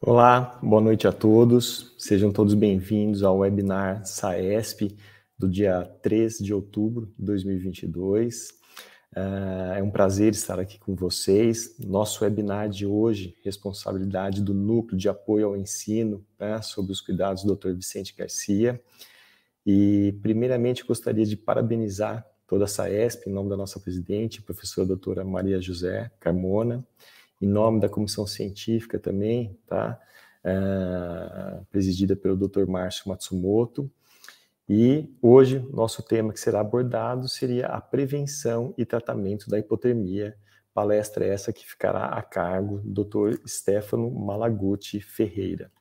Olá, boa noite a todos. Sejam todos bem-vindos ao webinar SAESP do dia 3 de outubro de 2022. Ah, é um prazer estar aqui com vocês. Nosso webinar de hoje, responsabilidade do Núcleo de Apoio ao Ensino, né, sobre os cuidados do Dr. Vicente Garcia. E, primeiramente, gostaria de parabenizar toda a SAESP, em nome da nossa presidente, professora doutora Maria José Carmona, em nome da comissão científica também, tá? É, presidida pelo Dr. Márcio Matsumoto. E hoje, nosso tema que será abordado seria a prevenção e tratamento da hipotermia. Palestra essa que ficará a cargo do Dr. Stefano Malaguti Ferreira.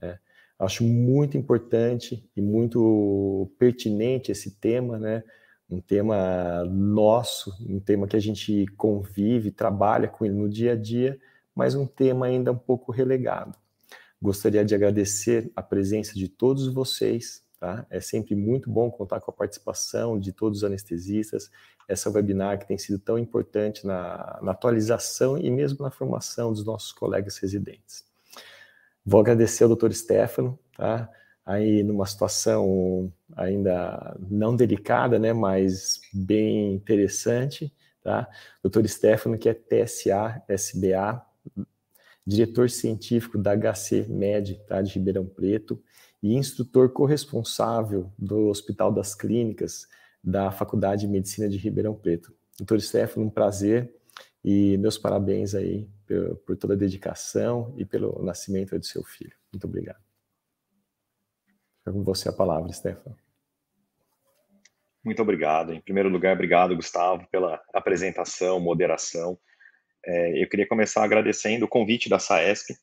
É, acho muito importante e muito pertinente esse tema, né? Um tema nosso, um tema que a gente convive, trabalha com ele no dia a dia, mas um tema ainda um pouco relegado. Gostaria de agradecer a presença de todos vocês, tá? É sempre muito bom contar com a participação de todos os anestesistas, essa webinar que tem sido tão importante na, na atualização e mesmo na formação dos nossos colegas residentes. Vou agradecer ao Dr. Stefano, tá? Aí numa situação ainda não delicada, né, mas bem interessante, tá? Dr. Stefano, que é TSA, SBA, diretor científico da HC Med, tá, de Ribeirão Preto, e instrutor corresponsável do Hospital das Clínicas da Faculdade de Medicina de Ribeirão Preto. Doutor Stefano, um prazer e meus parabéns aí por, por toda a dedicação e pelo nascimento do seu filho. Muito obrigado. Fica com você a palavra, Stefano. Muito obrigado. Em primeiro lugar, obrigado, Gustavo, pela apresentação, moderação. É, eu queria começar agradecendo o convite da SAESP,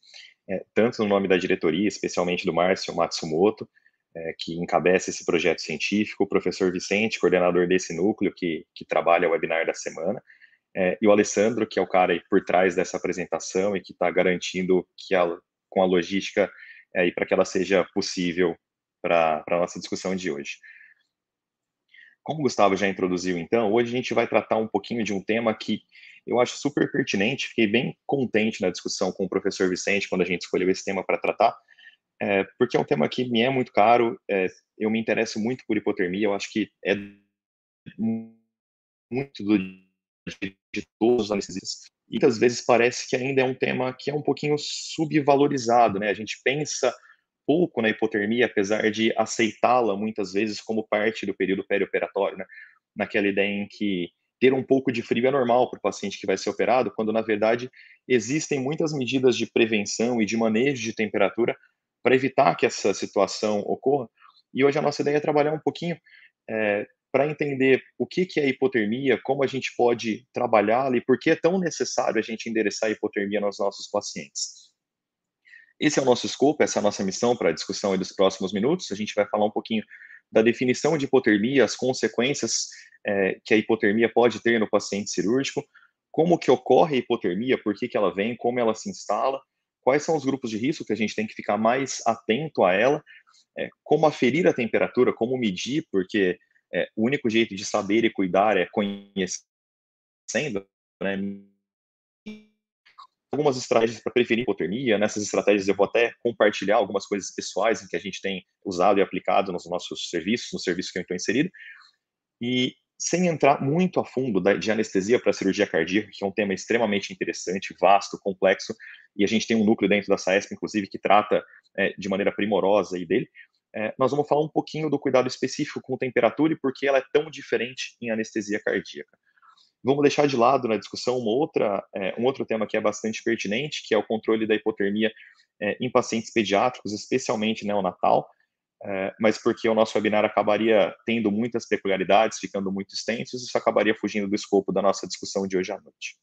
é, tanto no nome da diretoria, especialmente do Márcio Matsumoto, é, que encabeça esse projeto científico, o professor Vicente, coordenador desse núcleo, que, que trabalha o webinar da semana, é, e o Alessandro, que é o cara por trás dessa apresentação e que está garantindo que a, com a logística é, para que ela seja possível para a nossa discussão de hoje. Como o Gustavo já introduziu, então, hoje a gente vai tratar um pouquinho de um tema que eu acho super pertinente, fiquei bem contente na discussão com o professor Vicente quando a gente escolheu esse tema para tratar, é, porque é um tema que me é muito caro, é, eu me interesso muito por hipotermia, eu acho que é muito do, de, todos os anestesistas, e muitas vezes parece que ainda é um tema que é um pouquinho subvalorizado, né? A gente pensa pouco na hipotermia, apesar de aceitá-la muitas vezes como parte do período perioperatório, né? Naquela ideia em que ter um pouco de frio é normal para o paciente que vai ser operado, quando na verdade existem muitas medidas de prevenção e de manejo de temperatura para evitar que essa situação ocorra. E hoje a nossa ideia é trabalhar um pouquinho é, para entender o que, que é hipotermia, como a gente pode trabalhá-la e por que é tão necessário a gente endereçar a hipotermia nos nossos pacientes. Esse é o nosso escopo, essa é a nossa missão para a discussão dos próximos minutos. A gente vai falar um pouquinho da definição de hipotermia, as consequências é, que a hipotermia pode ter no paciente cirúrgico, como que ocorre a hipotermia, por que, que ela vem, como ela se instala, quais são os grupos de risco que a gente tem que ficar mais atento a ela, é, como aferir a temperatura, como medir, porque é, o único jeito de saber e cuidar é conhecendo, né? Algumas estratégias para prevenir hipotermia. Nessas estratégias eu vou até compartilhar algumas coisas pessoais em que a gente tem usado e aplicado nos nossos serviços, no serviço que eu estou inserido. E sem entrar muito a fundo de anestesia para cirurgia cardíaca, que é um tema extremamente interessante, vasto, complexo, e a gente tem um núcleo dentro da SAESP, inclusive, que trata é, de maneira primorosa aí dele, é, nós vamos falar um pouquinho do cuidado específico com temperatura e por que ela é tão diferente em anestesia cardíaca. Vamos deixar de lado na discussão uma outra, é, um outro tema que é bastante pertinente, que é o controle da hipotermia é, em pacientes pediátricos, especialmente neonatal, é, mas porque o nosso webinar acabaria tendo muitas peculiaridades, ficando muito extensos, isso acabaria fugindo do escopo da nossa discussão de hoje à noite.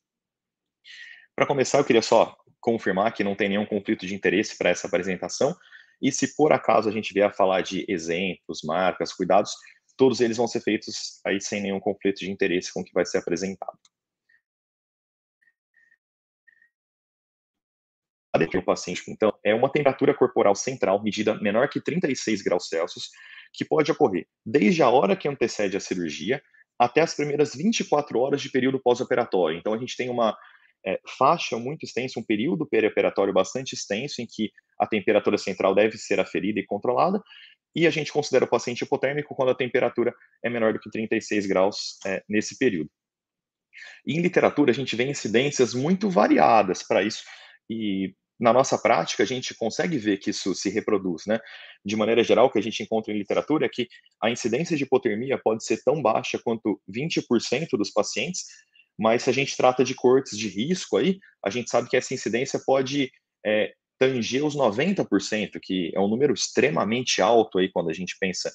Para começar, eu queria só confirmar que não tem nenhum conflito de interesse para essa apresentação, e se por acaso a gente vier a falar de exemplos, marcas, cuidados, todos eles vão ser feitos aí sem nenhum conflito de interesse com o que vai ser apresentado. o paciente, então, é uma temperatura corporal central medida menor que 36 graus Celsius, que pode ocorrer desde a hora que antecede a cirurgia até as primeiras 24 horas de período pós-operatório. Então, a gente tem uma é, faixa muito extensa, um período perioperatório bastante extenso, em que a temperatura central deve ser aferida e controlada, e a gente considera o paciente hipotérmico quando a temperatura é menor do que 36 graus é, nesse período. E em literatura, a gente vê incidências muito variadas para isso, e na nossa prática, a gente consegue ver que isso se reproduz, né? De maneira geral, o que a gente encontra em literatura é que a incidência de hipotermia pode ser tão baixa quanto 20% dos pacientes, mas se a gente trata de cortes de risco aí, a gente sabe que essa incidência pode é, tanger os 90%, que é um número extremamente alto aí quando a gente pensa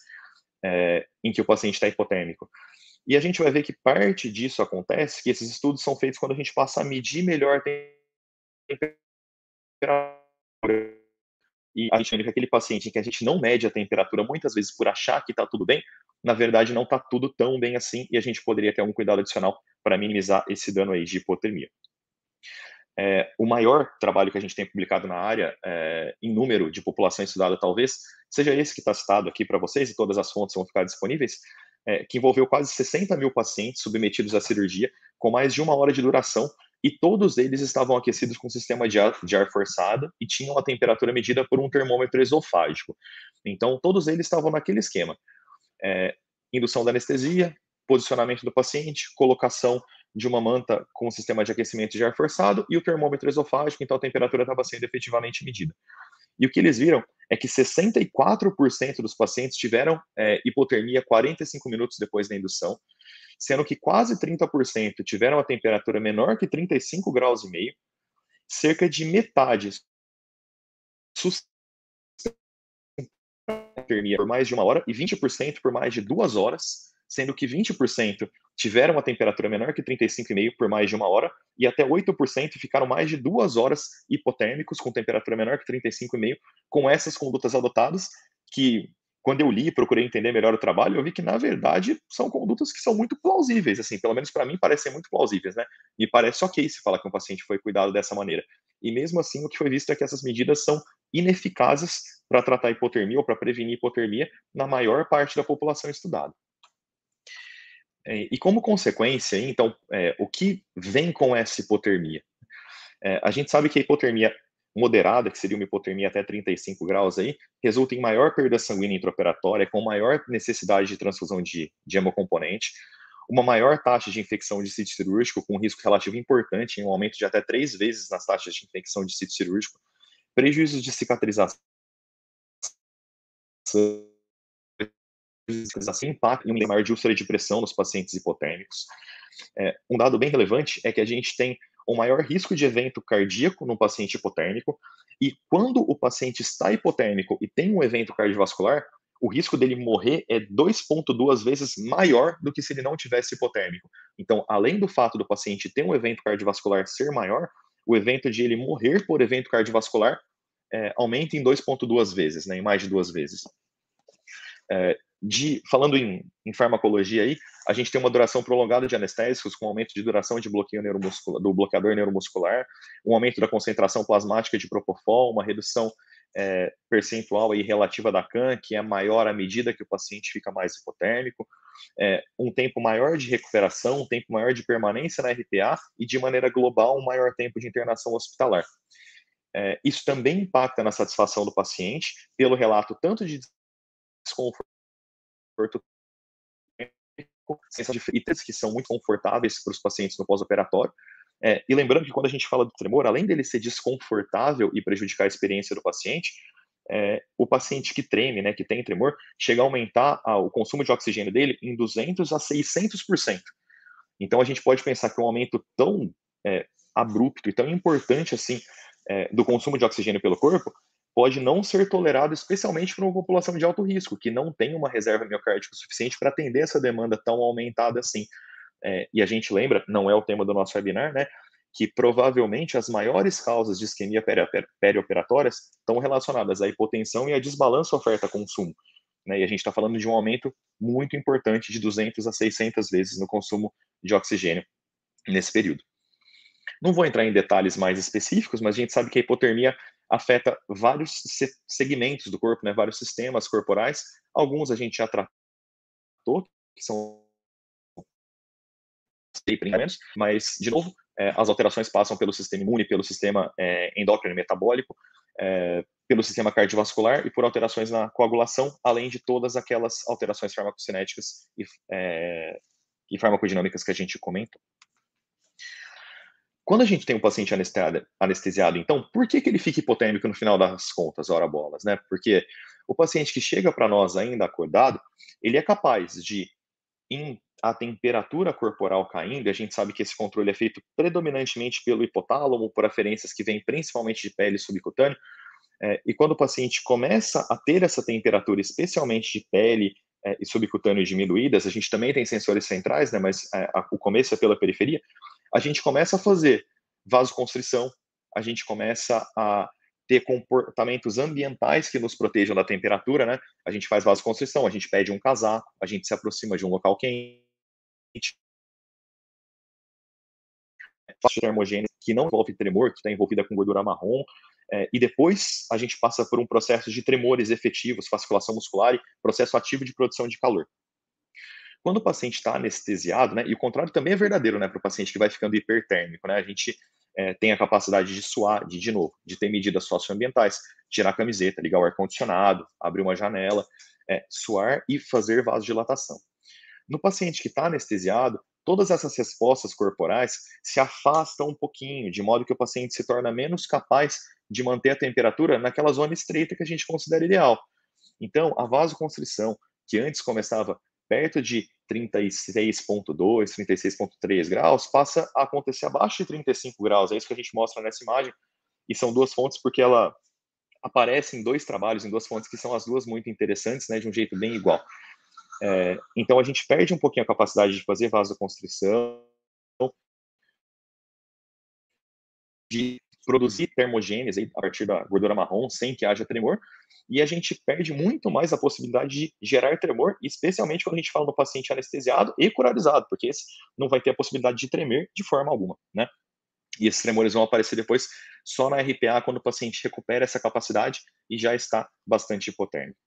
é, em que o paciente está hipotérmico. E a gente vai ver que parte disso acontece, que esses estudos são feitos quando a gente passa a medir melhor a temperatura. E a gente vê que aquele paciente em que a gente não mede a temperatura, muitas vezes por achar que está tudo bem, na verdade não está tudo tão bem assim e a gente poderia ter algum cuidado adicional para minimizar esse dano aí de hipotermia. É, o maior trabalho que a gente tem publicado na área, é, em número de população estudada, talvez, seja esse que está citado aqui para vocês, e todas as fontes vão ficar disponíveis, é, que envolveu quase 60 mil pacientes submetidos à cirurgia, com mais de uma hora de duração, e todos eles estavam aquecidos com sistema de ar, de ar forçado e tinham a temperatura medida por um termômetro esofágico. Então, todos eles estavam naquele esquema. É, indução da anestesia, posicionamento do paciente, colocação de uma manta com sistema de aquecimento de ar forçado e o termômetro esofágico, então a temperatura estava sendo efetivamente medida. E o que eles viram é que 64% dos pacientes tiveram é, hipotermia 45 minutos depois da indução, sendo que quase 30% tiveram a temperatura menor que 35 graus e meio, cerca de metade hipotermia por mais de uma hora e 20% por mais de duas horas, sendo que 20% tiveram uma temperatura menor que 35,5 por mais de uma hora e até 8% ficaram mais de duas horas hipotérmicos com temperatura menor que 35,5 com essas condutas adotadas que quando eu li e procurei entender melhor o trabalho, eu vi que, na verdade, são condutas que são muito plausíveis, assim, pelo menos para mim parecem muito plausíveis, né? Me parece ok se falar que um paciente foi cuidado dessa maneira. E mesmo assim, o que foi visto é que essas medidas são ineficazes para tratar hipotermia ou para prevenir hipotermia na maior parte da população estudada. É, e como consequência, então, é, o que vem com essa hipotermia? É, a gente sabe que a hipotermia moderada, que seria uma hipotermia até 35 graus aí, resulta em maior perda sanguínea intraoperatória, com maior necessidade de transfusão de, de hemocomponente, uma maior taxa de infecção de sítio cirúrgico, com um risco relativo importante, em um aumento de até três vezes nas taxas de infecção de sítio cirúrgico, prejuízos de cicatrização assim impacta em um maior de úlcera de pressão nos pacientes hipotérmicos. É, um dado bem relevante é que a gente tem um maior risco de evento cardíaco no paciente hipotérmico, e quando o paciente está hipotérmico e tem um evento cardiovascular, o risco dele morrer é 2,2 vezes maior do que se ele não tivesse hipotérmico. Então, além do fato do paciente ter um evento cardiovascular ser maior, o evento de ele morrer por evento cardiovascular é, aumenta em 2,2 vezes, né, em mais de duas vezes. É, de, falando em, em, farmacologia aí, a gente tem uma duração prolongada de anestésicos com aumento de duração de bloqueio neuromuscular, do bloqueador neuromuscular, um aumento da concentração plasmática de propofol, uma redução é, percentual aí relativa da CAN, que é maior à medida que o paciente fica mais hipotérmico, é, um tempo maior de recuperação, um tempo maior de permanência na RPA e, de maneira global, um maior tempo de internação hospitalar. É, isso também impacta na satisfação do paciente, pelo relato tanto de desconforto fritas que são muito confortáveis para os pacientes no pós-operatório. É, e lembrando que quando a gente fala do tremor, além dele ser desconfortável e prejudicar a experiência do paciente, é, o paciente que treme, né, que tem tremor, chega a aumentar a, o consumo de oxigênio dele em 200 a 600%. Então a gente pode pensar que um aumento tão é, abrupto e tão importante assim é, do consumo de oxigênio pelo corpo pode não ser tolerado, especialmente para uma população de alto risco, que não tem uma reserva miocárdica suficiente para atender essa demanda tão aumentada assim. É, e a gente lembra, não é o tema do nosso webinar, né, que provavelmente as maiores causas de isquemia perioperatórias estão relacionadas à hipotensão e a desbalanço oferta-consumo. Né, e a gente está falando de um aumento muito importante de 200 a 600 vezes no consumo de oxigênio nesse período. Não vou entrar em detalhes mais específicos, mas a gente sabe que a hipotermia afeta vários segmentos do corpo, né, vários sistemas corporais. Alguns a gente já tratou, que são mas, de novo, é, as alterações passam pelo sistema imune, pelo sistema é, endócrino e metabólico, é, pelo sistema cardiovascular e por alterações na coagulação, além de todas aquelas alterações farmacocinéticas e, e farmacodinâmicas que a gente comentou. Quando a gente tem um paciente anestesiado, então, por que, que ele fica hipotérmico no final das contas, hora bolas, né? Porque o paciente que chega para nós ainda acordado, ele é capaz de, em a temperatura corporal caindo, a gente sabe que esse controle é feito predominantemente pelo hipotálamo, por aferências que vêm principalmente de pele subcutânea, é, e quando o paciente começa a ter essa temperatura, especialmente de pele é, e subcutâneo diminuídas, a gente também tem sensores centrais, né, mas é, a, o começo é pela periferia, a gente começa a fazer vasoconstrição, a gente começa a ter comportamentos ambientais que nos protejam da temperatura, né? A gente faz vasoconstrição, a gente pede um casaco, a gente se aproxima de um local quente, termogênese que não envolve tremor, que está envolvida com gordura marrom, é, e depois a gente passa por um processo de tremores efetivos, fasciculação muscular e processo ativo de produção de calor. Quando o paciente está anestesiado, né, e o contrário também é verdadeiro, né, para o paciente que vai ficando hipertérmico, né, a gente é, tem a capacidade de suar, de, de novo, de ter medidas socioambientais, tirar a camiseta, ligar o ar-condicionado, abrir uma janela, é, suar e fazer vasodilatação. No paciente que está anestesiado, todas essas respostas corporais se afastam um pouquinho, de modo que o paciente se torna menos capaz de manter a temperatura naquela zona estreita que a gente considera ideal. Então, a vasoconstrição, que antes começava perto de 36,2, 36,3 graus, passa a acontecer abaixo de 35 graus. É isso que a gente mostra nessa imagem. E são duas fontes porque ela aparece em dois trabalhos, em duas fontes que são as duas muito interessantes, né, de um jeito bem igual. É, então a gente perde um pouquinho a capacidade de fazer vasoconstrição, de produzir termogênese a partir da gordura marrom sem que haja tremor, e a gente perde muito mais a possibilidade de gerar tremor, especialmente quando a gente fala no paciente anestesiado e curarizado, porque esse não vai ter a possibilidade de tremer de forma alguma, né? E esses tremores vão aparecer depois só na RPA quando o paciente recupera essa capacidade e já está bastante hipotérmico.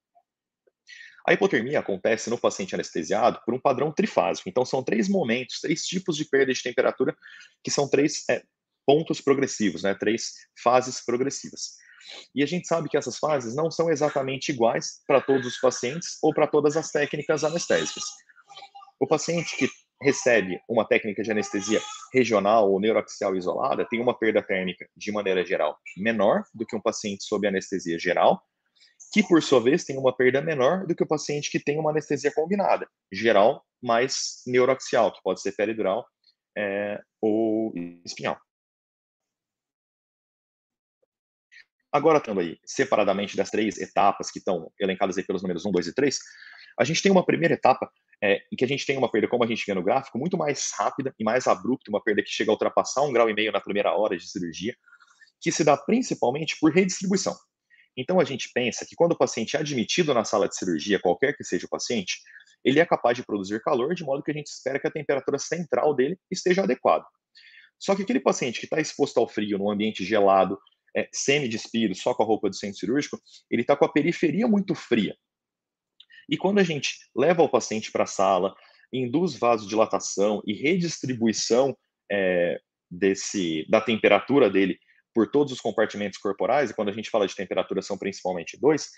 A hipotermia acontece no paciente anestesiado por um padrão trifásico. Então, são três momentos, três tipos de perda de temperatura, que são três é, pontos progressivos, né? três fases progressivas. E a gente sabe que essas fases não são exatamente iguais para todos os pacientes ou para todas as técnicas anestésicas. O paciente que recebe uma técnica de anestesia regional ou neuroaxial isolada tem uma perda térmica, de maneira geral, menor do que um paciente sob anestesia geral, que por sua vez tem uma perda menor do que o paciente que tem uma anestesia combinada, geral mais neuroaxial, que pode ser peridural é, ou espinhal. Agora, aí separadamente das três etapas que estão elencadas aí pelos números 1, 2 e 3, a gente tem uma primeira etapa é, em que a gente tem uma perda, como a gente vê no gráfico, muito mais rápida e mais abrupta, uma perda que chega a ultrapassar um grau e meio na primeira hora de cirurgia, que se dá principalmente por redistribuição. Então, a gente pensa que quando o paciente é admitido na sala de cirurgia, qualquer que seja o paciente, ele é capaz de produzir calor de modo que a gente espera que a temperatura central dele esteja adequada. Só que aquele paciente que está exposto ao frio, num ambiente gelado, é, semi-despido, só com a roupa do centro cirúrgico, ele está com a periferia muito fria. E quando a gente leva o paciente para a sala, induz vasodilatação e redistribuição é, desse, da temperatura dele por todos os compartimentos corporais, e quando a gente fala de temperatura são principalmente dois,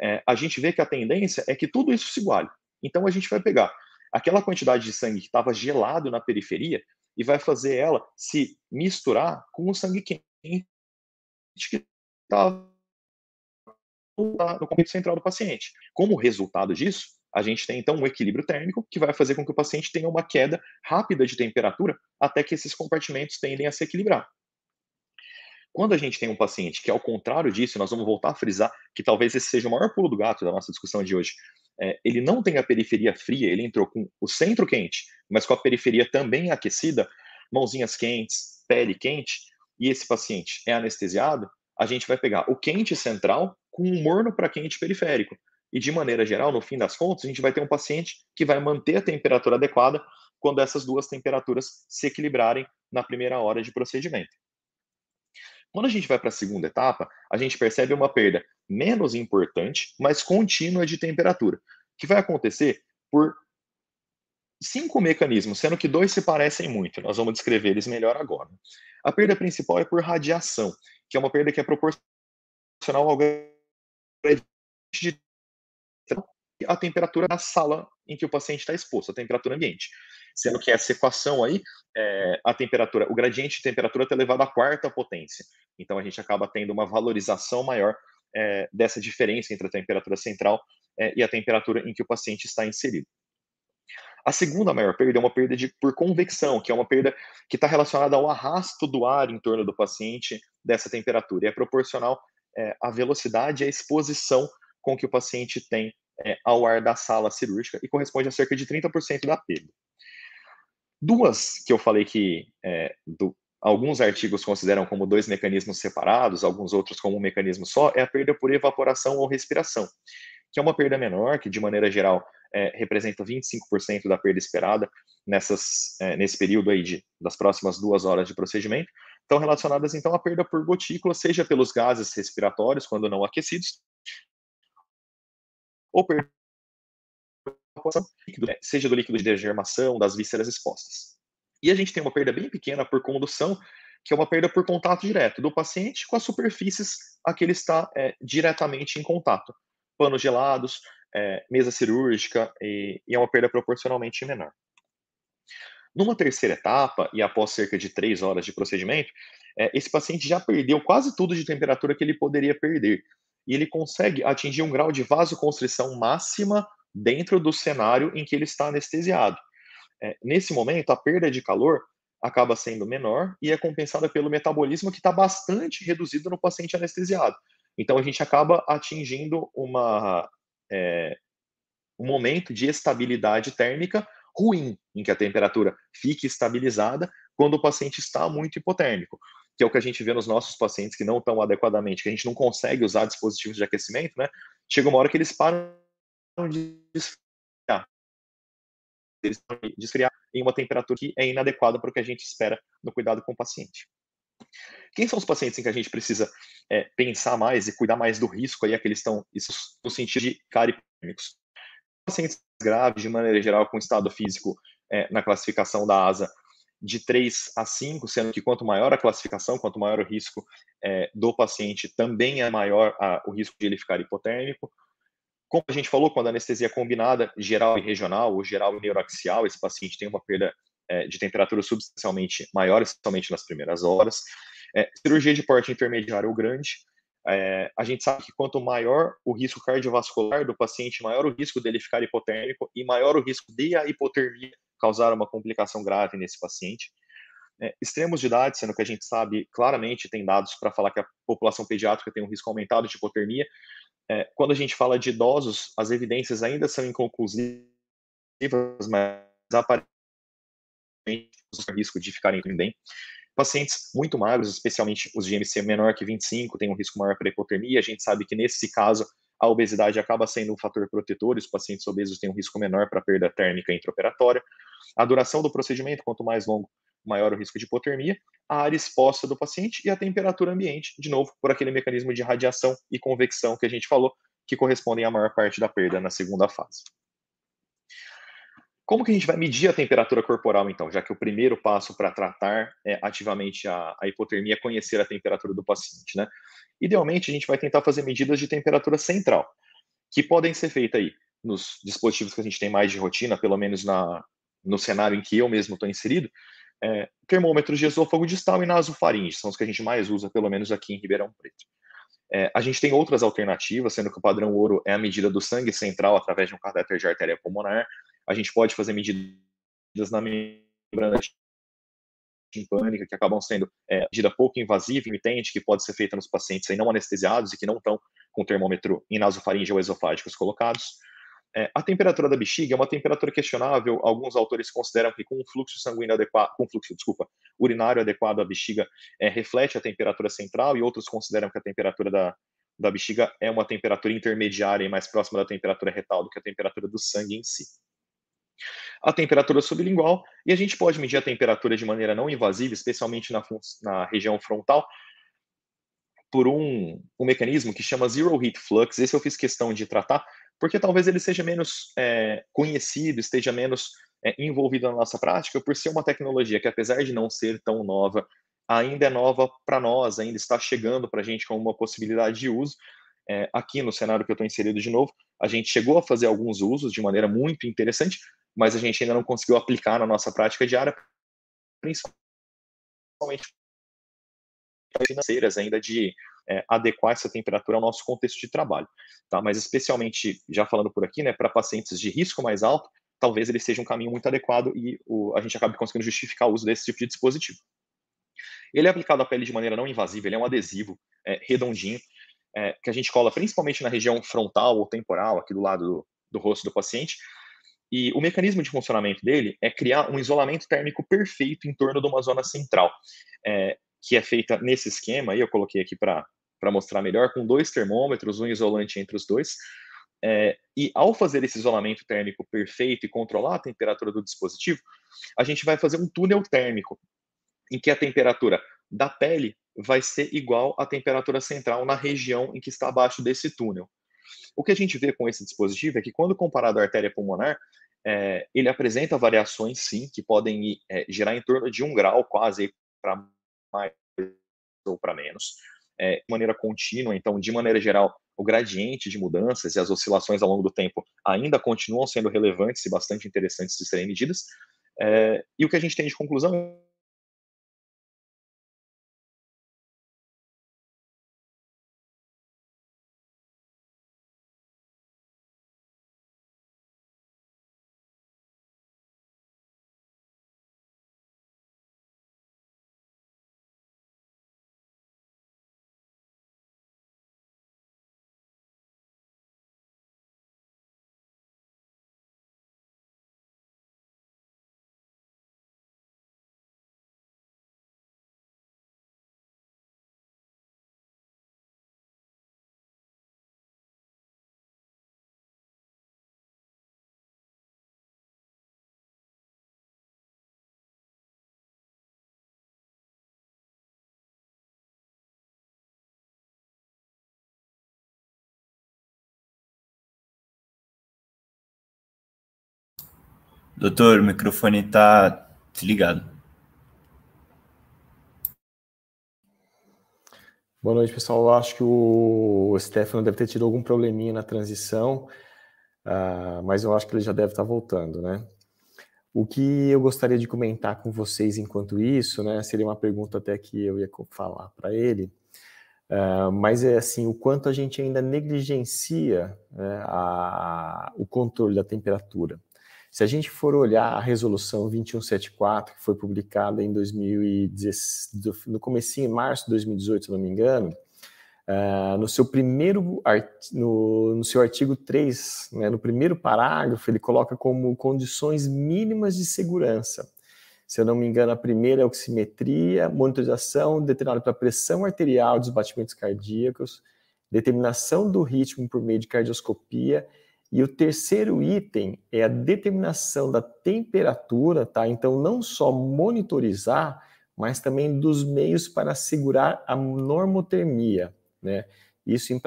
é, a gente vê que a tendência é que tudo isso se iguale. Então a gente vai pegar aquela quantidade de sangue que estava gelado na periferia e vai fazer ela se misturar com o sangue quente que estava no componente central do paciente. Como resultado disso, a gente tem então um equilíbrio térmico que vai fazer com que o paciente tenha uma queda rápida de temperatura até que esses compartimentos tendem a se equilibrar. Quando a gente tem um paciente que, ao contrário disso, nós vamos voltar a frisar que talvez esse seja o maior pulo do gato da nossa discussão de hoje. É, ele não tem a periferia fria, ele entrou com o centro quente, mas com a periferia também aquecida, mãozinhas quentes, pele quente, e esse paciente é anestesiado, a gente vai pegar o quente central com um morno para quente periférico. E, de maneira geral, no fim das contas, a gente vai ter um paciente que vai manter a temperatura adequada quando essas duas temperaturas se equilibrarem na primeira hora de procedimento. Quando a gente vai para a segunda etapa, a gente percebe uma perda menos importante, mas contínua de temperatura, que vai acontecer por cinco mecanismos, sendo que dois se parecem muito. Nós vamos descrever eles melhor agora. A perda principal é por radiação, que é uma perda que é proporcional ao gradiente de a temperatura da sala em que o paciente está exposto, a temperatura ambiente. Sendo que essa equação aí, é, a temperatura, o gradiente de temperatura está elevado à quarta potência. Então a gente acaba tendo uma valorização maior é, dessa diferença entre a temperatura central é, e a temperatura em que o paciente está inserido. A segunda maior perda é uma perda de, por convecção, que é uma perda que está relacionada ao arrasto do ar em torno do paciente dessa temperatura. E é proporcional é, à velocidade e à exposição com que o paciente tem é, ao ar da sala cirúrgica e corresponde a cerca de 30% da perda. Duas que eu falei que é, do, alguns artigos consideram como dois mecanismos separados, alguns outros como um mecanismo só, é a perda por evaporação ou respiração, que é uma perda menor, que de maneira geral é, representa 25% da perda esperada nessas, é, nesse período aí de, das próximas duas horas de procedimento, estão relacionadas então à perda por gotícula, seja pelos gases respiratórios, quando não aquecidos, ou perda né, seja do líquido de degermação, das vísceras expostas. E a gente tem uma perda bem pequena por condução, que é uma perda por contato direto do paciente com as superfícies a que ele está é, diretamente em contato. Panos gelados, é, mesa cirúrgica, e, e, é uma perda proporcionalmente menor. Numa terceira etapa, e após cerca de três horas de procedimento, é, esse paciente já perdeu quase tudo de temperatura que ele poderia perder. E ele consegue atingir um grau de vasoconstrição máxima dentro do cenário em que ele está anestesiado. É, nesse momento, a perda de calor acaba sendo menor e é compensada pelo metabolismo que está bastante reduzido no paciente anestesiado. Então, a gente acaba atingindo uma, é, um momento de estabilidade térmica ruim, em que a temperatura fique estabilizada quando o paciente está muito hipotérmico, que é o que a gente vê nos nossos pacientes que não estão adequadamente, que a gente não consegue usar dispositivos de aquecimento, né? Chega uma hora que eles param de esfriar. Eles de esfriar em uma temperatura que é inadequada para o que a gente espera no cuidado com o paciente. Quem são os pacientes em que a gente precisa é, pensar mais e cuidar mais do risco aí, aqueles estão, no sentido de caripêmicos? Pacientes graves, de maneira geral, com estado físico é, na classificação da ASA de 3 a 5, sendo que quanto maior a classificação, quanto maior o risco é, do paciente, também é maior a, o risco de ele ficar hipotérmico. Como a gente falou, quando a anestesia é combinada, geral e regional, ou geral e neuroaxial, esse paciente tem uma perda é, de temperatura substancialmente maior, especialmente nas primeiras horas. É, cirurgia de porte intermediário ou grande, é, a gente sabe que quanto maior o risco cardiovascular do paciente, maior o risco dele ficar hipotérmico e maior o risco de a hipotermia causar uma complicação grave nesse paciente. É, extremos de idade, sendo que a gente sabe claramente, tem dados para falar que a população pediátrica tem um risco aumentado de hipotermia, é, quando a gente fala de idosos, as evidências ainda são inconclusivas, mas aparentemente risco de ficarem bem. Pacientes muito magros, especialmente os de menor que 25, têm um risco maior para hipotermia. A gente sabe que nesse caso a obesidade acaba sendo um fator protetor, os pacientes obesos têm um risco menor para perda térmica intraoperatória. A duração do procedimento, quanto mais longo, maior o risco de hipotermia, a área exposta do paciente e a temperatura ambiente, de novo, por aquele mecanismo de radiação e convecção que a gente falou, que correspondem à maior parte da perda na segunda fase. Como que a gente vai medir a temperatura corporal, então, já que o primeiro passo para tratar é, ativamente a, a, hipotermia é conhecer a temperatura do paciente, né? Idealmente, a gente vai tentar fazer medidas de temperatura central, que podem ser feitas aí nos dispositivos que a gente tem mais de rotina, pelo menos na, no cenário em que eu mesmo estou inserido, é, termômetros de esôfago distal e nasofaringe, são os que a gente mais usa, pelo menos aqui em Ribeirão Preto. É, a gente tem outras alternativas, sendo que o padrão ouro é a medida do sangue central através de um catéter de artéria pulmonar. A gente pode fazer medidas na membrana timpânica, que acabam sendo é, medida pouco invasiva, imitente, que pode ser feita nos pacientes aí não anestesiados e que não estão com termômetro em nasofaringe ou esofágicos colocados. É, a temperatura da bexiga é uma temperatura questionável. Alguns autores consideram que com um fluxo sanguíneo adequado, com fluxo, desculpa, urinário adequado, a bexiga é, reflete a temperatura central, e outros consideram que a temperatura da, da bexiga é uma temperatura intermediária e mais próxima da temperatura retal do que a temperatura do sangue em si. A temperatura sublingual, e a gente pode medir a temperatura de maneira não invasiva, especialmente na, na região frontal, por um, um mecanismo que chama Zero Heat Flux. Esse eu fiz questão de tratar, porque talvez ele seja menos é, conhecido, esteja menos é, envolvida na nossa prática por ser uma tecnologia que, apesar de não ser tão nova, ainda é nova para nós, ainda está chegando para a gente como uma possibilidade de uso. É, aqui no cenário que eu estou inserido de novo, a gente chegou a fazer alguns usos de maneira muito interessante, mas a gente ainda não conseguiu aplicar na nossa prática diária, principalmente financeiras ainda de é, adequar essa temperatura ao nosso contexto de trabalho, tá? Mas especialmente, já falando por aqui, né, para pacientes de risco mais alto, talvez ele seja um caminho muito adequado e o, a gente acabe conseguindo justificar o uso desse tipo de dispositivo. Ele é aplicado à pele de maneira não invasiva, ele é um adesivo é, redondinho, é, que a gente cola principalmente na região frontal ou temporal, aqui do lado do, do rosto do paciente, e o mecanismo de funcionamento dele é criar um isolamento térmico perfeito em torno de uma zona central, é, que é feita nesse esquema, aí eu coloquei aqui para mostrar melhor, com dois termômetros, um isolante entre os dois. É, e ao fazer esse isolamento térmico perfeito e controlar a temperatura do dispositivo, a gente vai fazer um túnel térmico, em que a temperatura da pele vai ser igual à temperatura central na região em que está abaixo desse túnel. O que a gente vê com esse dispositivo é que, quando comparado à artéria pulmonar, é, ele apresenta variações, sim, que podem é, gerar em torno de um grau, quase para mais ou para menos, é, de maneira contínua. Então, de maneira geral, o gradiente de mudanças e as oscilações ao longo do tempo ainda continuam sendo relevantes e bastante interessantes de serem medidas. É, e o que a gente tem de conclusão Doutor, o microfone está desligado. Boa noite, pessoal. Eu acho que o Stefano deve ter tido algum probleminha na transição, uh, mas eu acho que ele já deve estar voltando, né? O que eu gostaria de comentar com vocês enquanto isso, né, seria uma pergunta até que eu ia falar para ele, uh, mas é assim, o quanto a gente ainda negligencia né, a, o controle da temperatura. Se a gente for olhar a resolução 2174, que foi publicada em 2010, no comecinho, em março de 2018, se não me engano, uh, no seu primeiro, no, no, seu artigo 3, né, no primeiro parágrafo, ele coloca como condições mínimas de segurança. Se eu não me engano, a primeira é oximetria, monitorização determinada pela pressão arterial dos batimentos cardíacos, determinação do ritmo por meio de cardioscopia e o terceiro item é a determinação da temperatura, tá? Então, não só monitorizar, mas também dos meios para assegurar a normotermia, né? Isso em,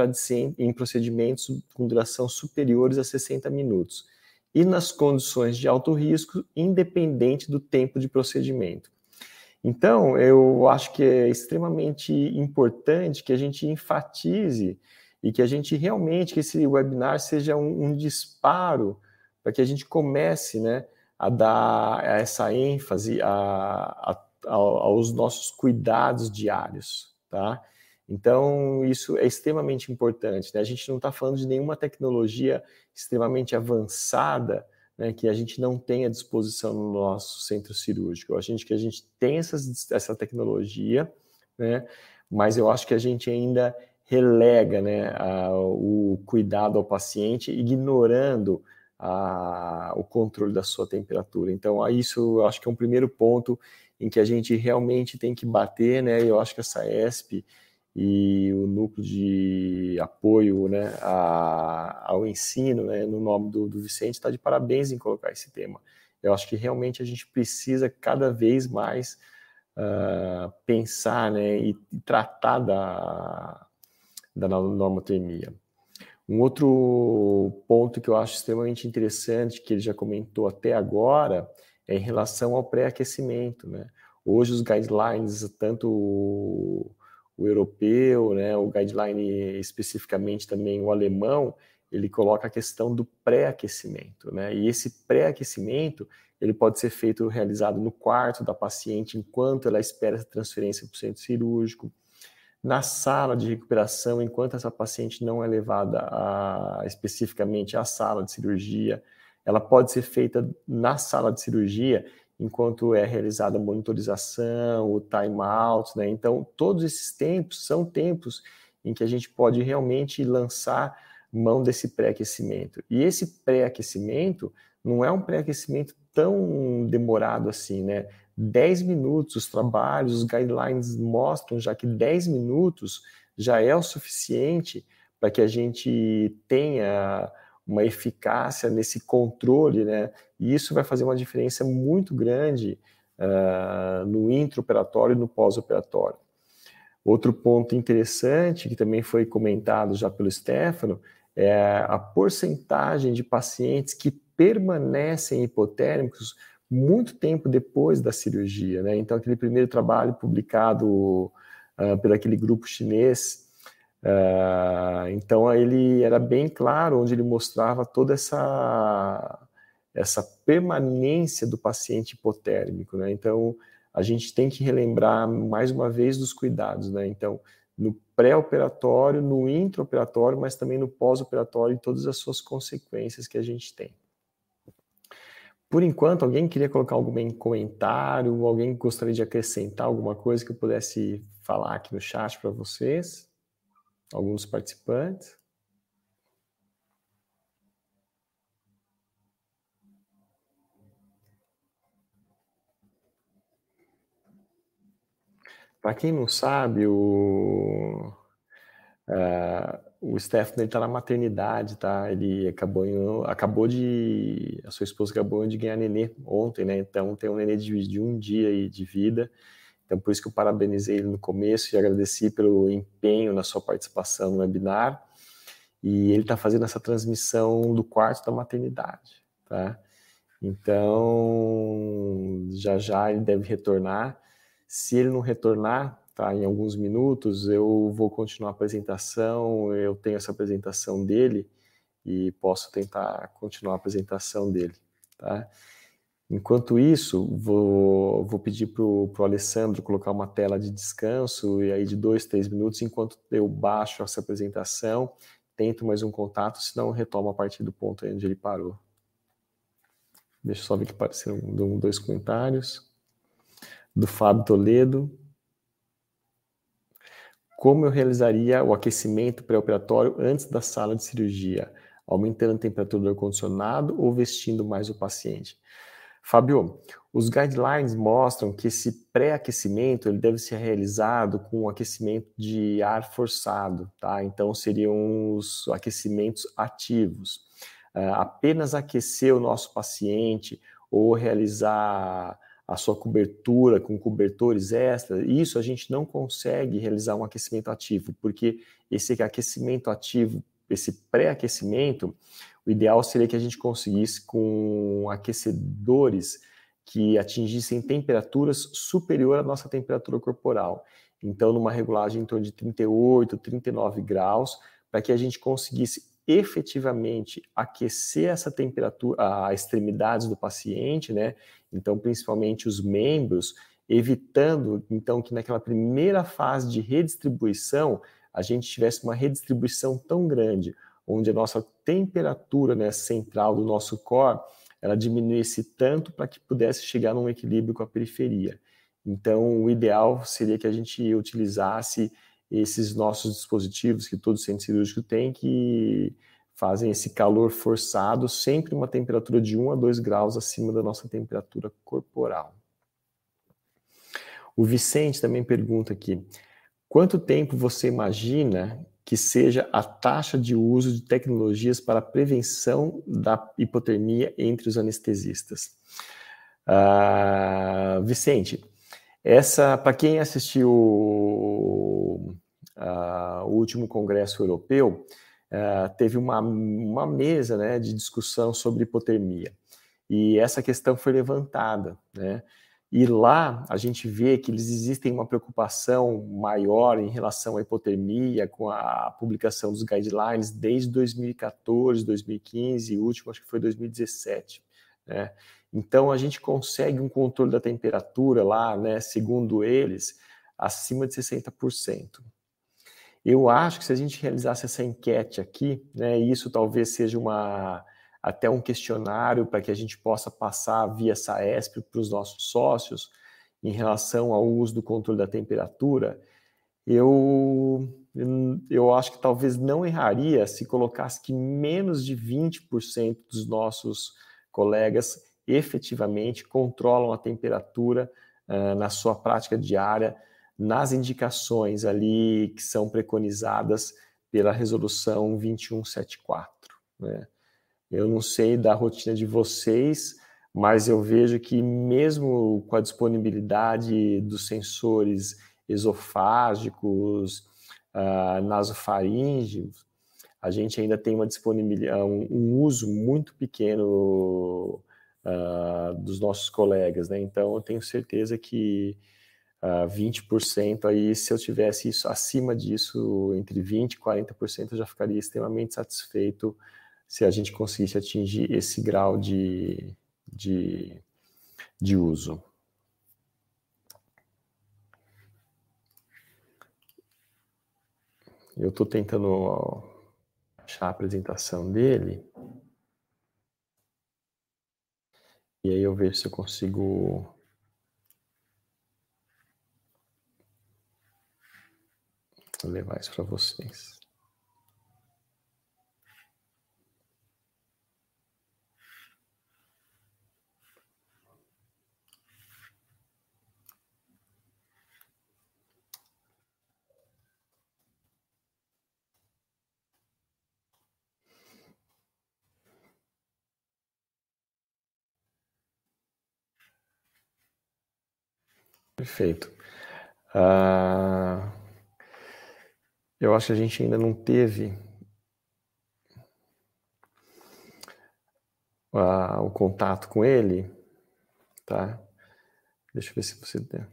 em procedimentos com duração superiores a 60 minutos. E nas condições de alto risco, independente do tempo de procedimento. Então, eu acho que é extremamente importante que a gente enfatize e que a gente realmente, que esse webinar seja um, um disparo para que a gente comece né, a dar essa ênfase a, a, a, aos nossos cuidados diários, tá? Então, isso é extremamente importante. Né? A gente não está falando de nenhuma tecnologia extremamente avançada né, que a gente não tem à disposição no nosso centro cirúrgico. A gente que a gente tem essas, essa tecnologia, né, mas eu acho que a gente ainda relega né, a, o cuidado ao paciente, ignorando a, o controle da sua temperatura. Então, isso eu acho que é um primeiro ponto em que a gente realmente tem que bater, né? Eu acho que essa ESP e o núcleo de apoio né, a, ao ensino, né, no nome do, do Vicente, está de parabéns em colocar esse tema. Eu acho que realmente a gente precisa cada vez mais uh, pensar né, e, tratar da, da normotermia. Um outro ponto que eu acho extremamente interessante, que ele já comentou até agora, é em relação ao pré-aquecimento. Né? Hoje os guidelines, tanto o, o europeu, né, o guideline especificamente também o alemão, ele coloca a questão do pré-aquecimento, né? E esse pré-aquecimento ele pode ser feito realizado no quarto da paciente enquanto ela espera essa transferência para o centro cirúrgico, na sala de recuperação enquanto essa paciente não é levada a, especificamente à sala de cirurgia, ela pode ser feita na sala de cirurgia enquanto é realizada a monitorização, o time-out, né? Então, todos esses tempos são tempos em que a gente pode realmente lançar mão desse pré-aquecimento. E esse pré-aquecimento não é um pré-aquecimento tão demorado assim, né? 10 minutos, os trabalhos, os guidelines mostram já que 10 minutos já é o suficiente para que a gente tenha uma eficácia nesse controle, né? E isso vai fazer uma diferença muito grande uh, no intraoperatório e no pós-operatório. Outro ponto interessante, que também foi comentado já pelo Stefano, é a porcentagem de pacientes que permanecem hipotérmicos muito tempo depois da cirurgia. Né? Então, aquele primeiro trabalho publicado uh, pelo aquele grupo chinês, uh, então ele era bem claro, onde ele mostrava toda essa, essa permanência do paciente hipotérmico. Né? Então, a gente tem que relembrar mais uma vez dos cuidados. Né? Então, no pré-operatório, no intraoperatório, mas também no pós-operatório e todas as suas consequências que a gente tem. Por enquanto, alguém queria colocar algum comentário, alguém gostaria de acrescentar alguma coisa que eu pudesse falar aqui no chat para vocês? Alguns participantes? Para quem não sabe, o, uh, o Stefano está na maternidade, tá? Ele acabou, acabou de. A sua esposa acabou de ganhar nenê ontem, né? Então tem um nenê de, de um dia aí de vida. Então, por isso que eu parabenizei ele no começo e agradeci pelo empenho na sua participação no webinar. E ele está fazendo essa transmissão do quarto da maternidade, tá? Então, já já ele deve retornar. Se ele não retornar, tá, em alguns minutos, eu vou continuar a apresentação, eu tenho essa apresentação dele e posso tentar continuar a apresentação dele, tá? Enquanto isso, vou, vou pedir para o Alessandro colocar uma tela de descanso e aí de dois, três minutos, enquanto eu baixo essa apresentação, tento mais um contato, senão retomo a partir do ponto onde ele parou. Deixa eu só ver que apareceram dois comentários do Fábio Toledo. Como eu realizaria o aquecimento pré-operatório antes da sala de cirurgia? Aumentando a temperatura do ar-condicionado ou vestindo mais o paciente? Fábio, os guidelines mostram que esse pré-aquecimento ele deve ser realizado com aquecimento de ar forçado, tá? Então seriam os aquecimentos ativos. Uh, apenas aquecer o nosso paciente ou realizar a sua cobertura com cobertores extra, isso a gente não consegue realizar um aquecimento ativo, porque esse aquecimento ativo, esse pré-aquecimento, o ideal seria que a gente conseguisse com aquecedores que atingissem temperaturas superior à nossa temperatura corporal. Então, numa regulagem em torno de 38, 39 graus, para que a gente conseguisse efetivamente aquecer essa temperatura, as extremidades do paciente, né? Então, principalmente os membros, evitando então que naquela primeira fase de redistribuição a gente tivesse uma redistribuição tão grande, onde a nossa temperatura né, central do nosso core ela diminuísse tanto para que pudesse chegar num equilíbrio com a periferia. Então, o ideal seria que a gente utilizasse esses nossos dispositivos que todo centro cirúrgico tem, que fazem esse calor forçado, sempre uma temperatura de 1 a 2 graus acima da nossa temperatura corporal. O Vicente também pergunta aqui: quanto tempo você imagina que seja a taxa de uso de tecnologias para prevenção da hipotermia entre os anestesistas? Uh, Vicente, essa, para quem assistiu uh, o último congresso europeu, uh, teve uma, uma mesa né, de discussão sobre hipotermia. E essa questão foi levantada, né? E lá a gente vê que eles existem uma preocupação maior em relação à hipotermia com a publicação dos guidelines desde 2014, 2015 e último acho que foi 2017. Né? Então a gente consegue um controle da temperatura lá, né, segundo eles, acima de 60%. Eu acho que se a gente realizasse essa enquete aqui, né, isso talvez seja uma até um questionário para que a gente possa passar via SAESP para os nossos sócios em relação ao uso do controle da temperatura, eu, eu acho que talvez não erraria se colocasse que menos de 20% dos nossos colegas efetivamente controlam a temperatura uh, na sua prática diária, nas indicações ali que são preconizadas pela resolução 2174. Né? Eu não sei da rotina de vocês, mas eu vejo que mesmo com a disponibilidade dos sensores esofágicos, uh, nasofaríngeos, a gente ainda tem uma disponibilidade, um, um uso muito pequeno uh, dos nossos colegas, né? Então eu tenho certeza que uh, 20% aí, se eu tivesse isso acima disso, entre 20% e 40%, eu já ficaria extremamente satisfeito se a gente conseguisse atingir esse grau de, de, de uso. Eu estou tentando achar a apresentação dele. E aí eu vejo se eu consigo levar isso para vocês. Perfeito. Uh, eu acho que a gente ainda não teve uh, o contato com ele, tá? Deixa eu ver se você tem.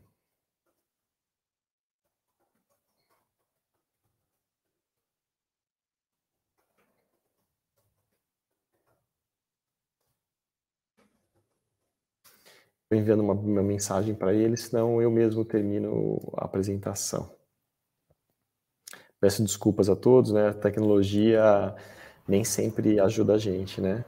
enviando uma, uma mensagem para ele, senão eu mesmo termino a apresentação. Peço desculpas a todos, né? A tecnologia nem sempre ajuda a gente, né?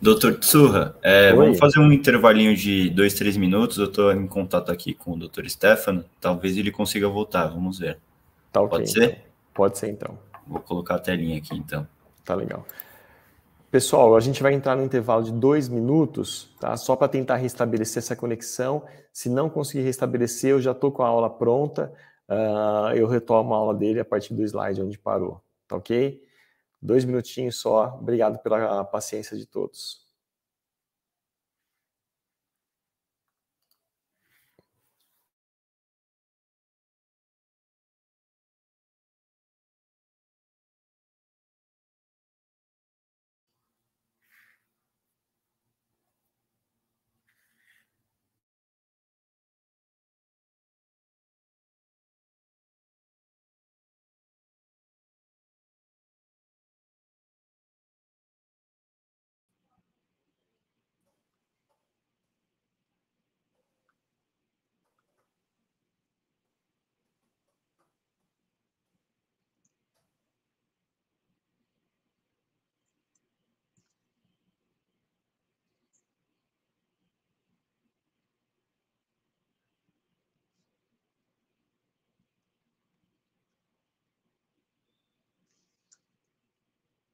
Doutor Tsurra, é, vamos fazer um intervalinho de dois, três minutos. Eu estou em contato aqui com o doutor Stefano. Talvez ele consiga voltar, vamos ver. Tá ok. Pode ser? Então. Pode ser, então. Vou colocar a telinha aqui, então. Tá legal. Pessoal, a gente vai entrar no intervalo de dois minutos, tá? Só para tentar restabelecer essa conexão. Se não conseguir restabelecer, eu já estou com a aula pronta. Uh, eu retomo a aula dele a partir do slide onde parou, tá ok? Dois minutinhos só. Obrigado pela paciência de todos.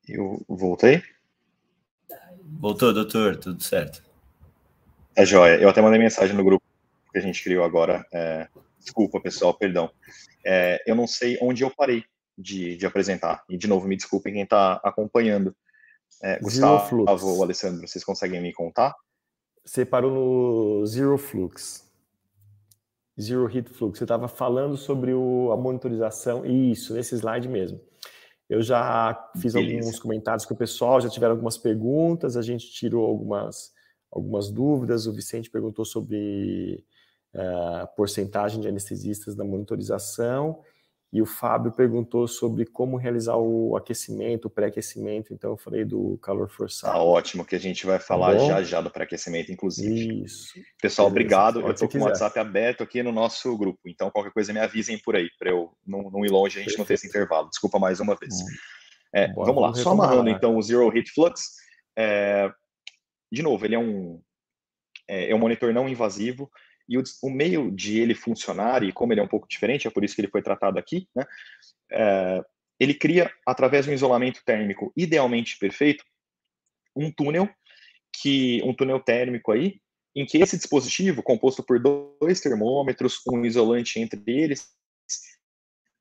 Eu voltei? Voltou, doutor, tudo certo. É joia. Eu até mandei mensagem no grupo que a gente criou agora. É, desculpa, pessoal, perdão. É, eu não sei onde eu parei de, de apresentar. E, de novo, me desculpem quem está acompanhando. É, Gustavo ou Alessandro, vocês conseguem me contar? Você parou no Zero Flux. Zero Heat Flux. Você estava falando sobre o, a monitorização. Isso, nesse slide mesmo. Eu já fiz Beleza. alguns comentários com o pessoal, já tiveram algumas perguntas, a gente tirou algumas, algumas dúvidas. O Vicente perguntou sobre uh, porcentagem de anestesistas na monitorização. E o Fábio perguntou sobre como realizar o aquecimento, o pré-aquecimento. Então, eu falei do calor forçado. Tá ótimo, que a gente vai falar tá já já do pré-aquecimento, inclusive. Isso. Pessoal, Beleza. obrigado. eu estou com o WhatsApp aberto aqui no nosso grupo. Então, qualquer coisa me avisem por aí, para eu não, não, ir longe a gente Perfeito. não ter esse intervalo. Desculpa mais uma vez. Hum. É, Bora, vamos lá, só amarrando então o Zero Heat Flux. É, de novo, ele é um, é, é um monitor não invasivo. E o, o, meio de ele funcionar, e como ele é um pouco diferente, é por isso que ele foi tratado aqui, né? É, ele cria, através de um isolamento térmico idealmente perfeito, um túnel, que um túnel térmico aí, em que esse dispositivo, composto por dois termômetros, um isolante entre eles,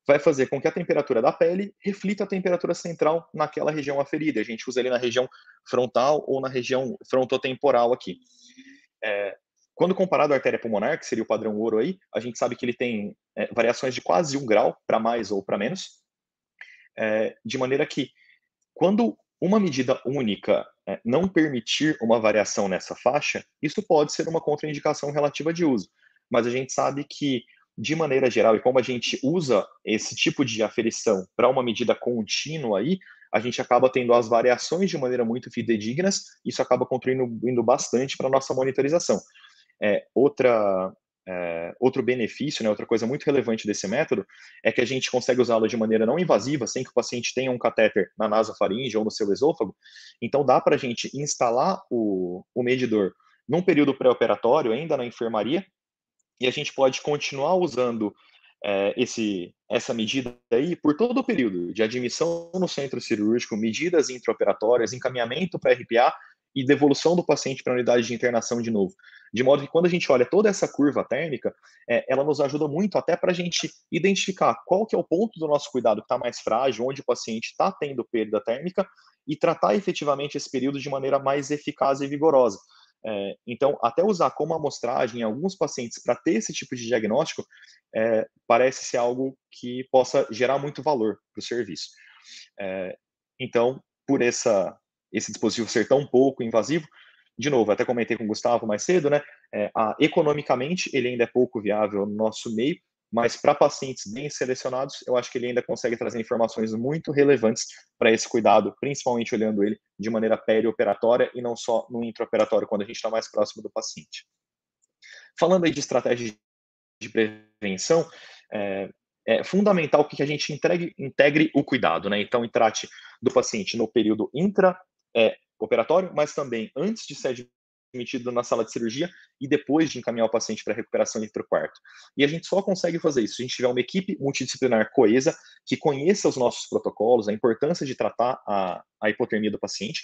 vai fazer com que a temperatura da pele reflita a temperatura central naquela região aferida. A gente usa ele na região frontal ou na região frontotemporal aqui. É, quando comparado à artéria pulmonar, que seria o padrão ouro aí, a gente sabe que ele tem é, variações de quase um grau para mais ou para menos, é, de maneira que quando uma medida única é, não permitir uma variação nessa faixa, isso pode ser uma contraindicação relativa de uso. Mas a gente sabe que, de maneira geral, e como a gente usa esse tipo de aferição para uma medida contínua aí, a gente acaba tendo as variações de maneira muito fidedignas, isso acaba contribuindo bastante para a nossa monitorização. É, outra, é, outro benefício, né, outra coisa muito relevante desse método é que a gente consegue usá-lo de maneira não invasiva, sem que o paciente tenha um catéter na nasofaringe ou no seu esôfago. Então, dá para a gente instalar o, o medidor num período pré-operatório, ainda na enfermaria, e a gente pode continuar usando é, esse, essa medida aí por todo o período de admissão no centro cirúrgico, medidas intraoperatórias, encaminhamento para RPA e devolução do paciente para a unidade de internação de novo. De modo que quando a gente olha toda essa curva térmica, é, ela nos ajuda muito até para a gente identificar qual que é o ponto do nosso cuidado que está mais frágil, onde o paciente está tendo perda térmica, e tratar efetivamente esse período de maneira mais eficaz e vigorosa. É, então, até usar como amostragem em alguns pacientes para ter esse tipo de diagnóstico, é, parece ser algo que possa gerar muito valor para o serviço. É, então, por essa, esse dispositivo ser tão pouco invasivo, de novo, até comentei com o Gustavo mais cedo, né? É, a, economicamente, ele ainda é pouco viável no nosso meio, mas para pacientes bem selecionados, eu acho que ele ainda consegue trazer informações muito relevantes para esse cuidado, principalmente olhando ele de maneira perioperatória e não só no intraoperatório, quando a gente está mais próximo do paciente. Falando aí de estratégia de prevenção, é, é fundamental que a gente integre, integre o cuidado, né? Então, trate do paciente no período intra é, operatório, mas também antes de ser admitido na sala de cirurgia e depois de encaminhar o paciente para recuperação dentro do quarto. E a gente só consegue fazer isso se a gente tiver uma equipe multidisciplinar coesa, que conheça os nossos protocolos, a importância de tratar a, a hipotermia do paciente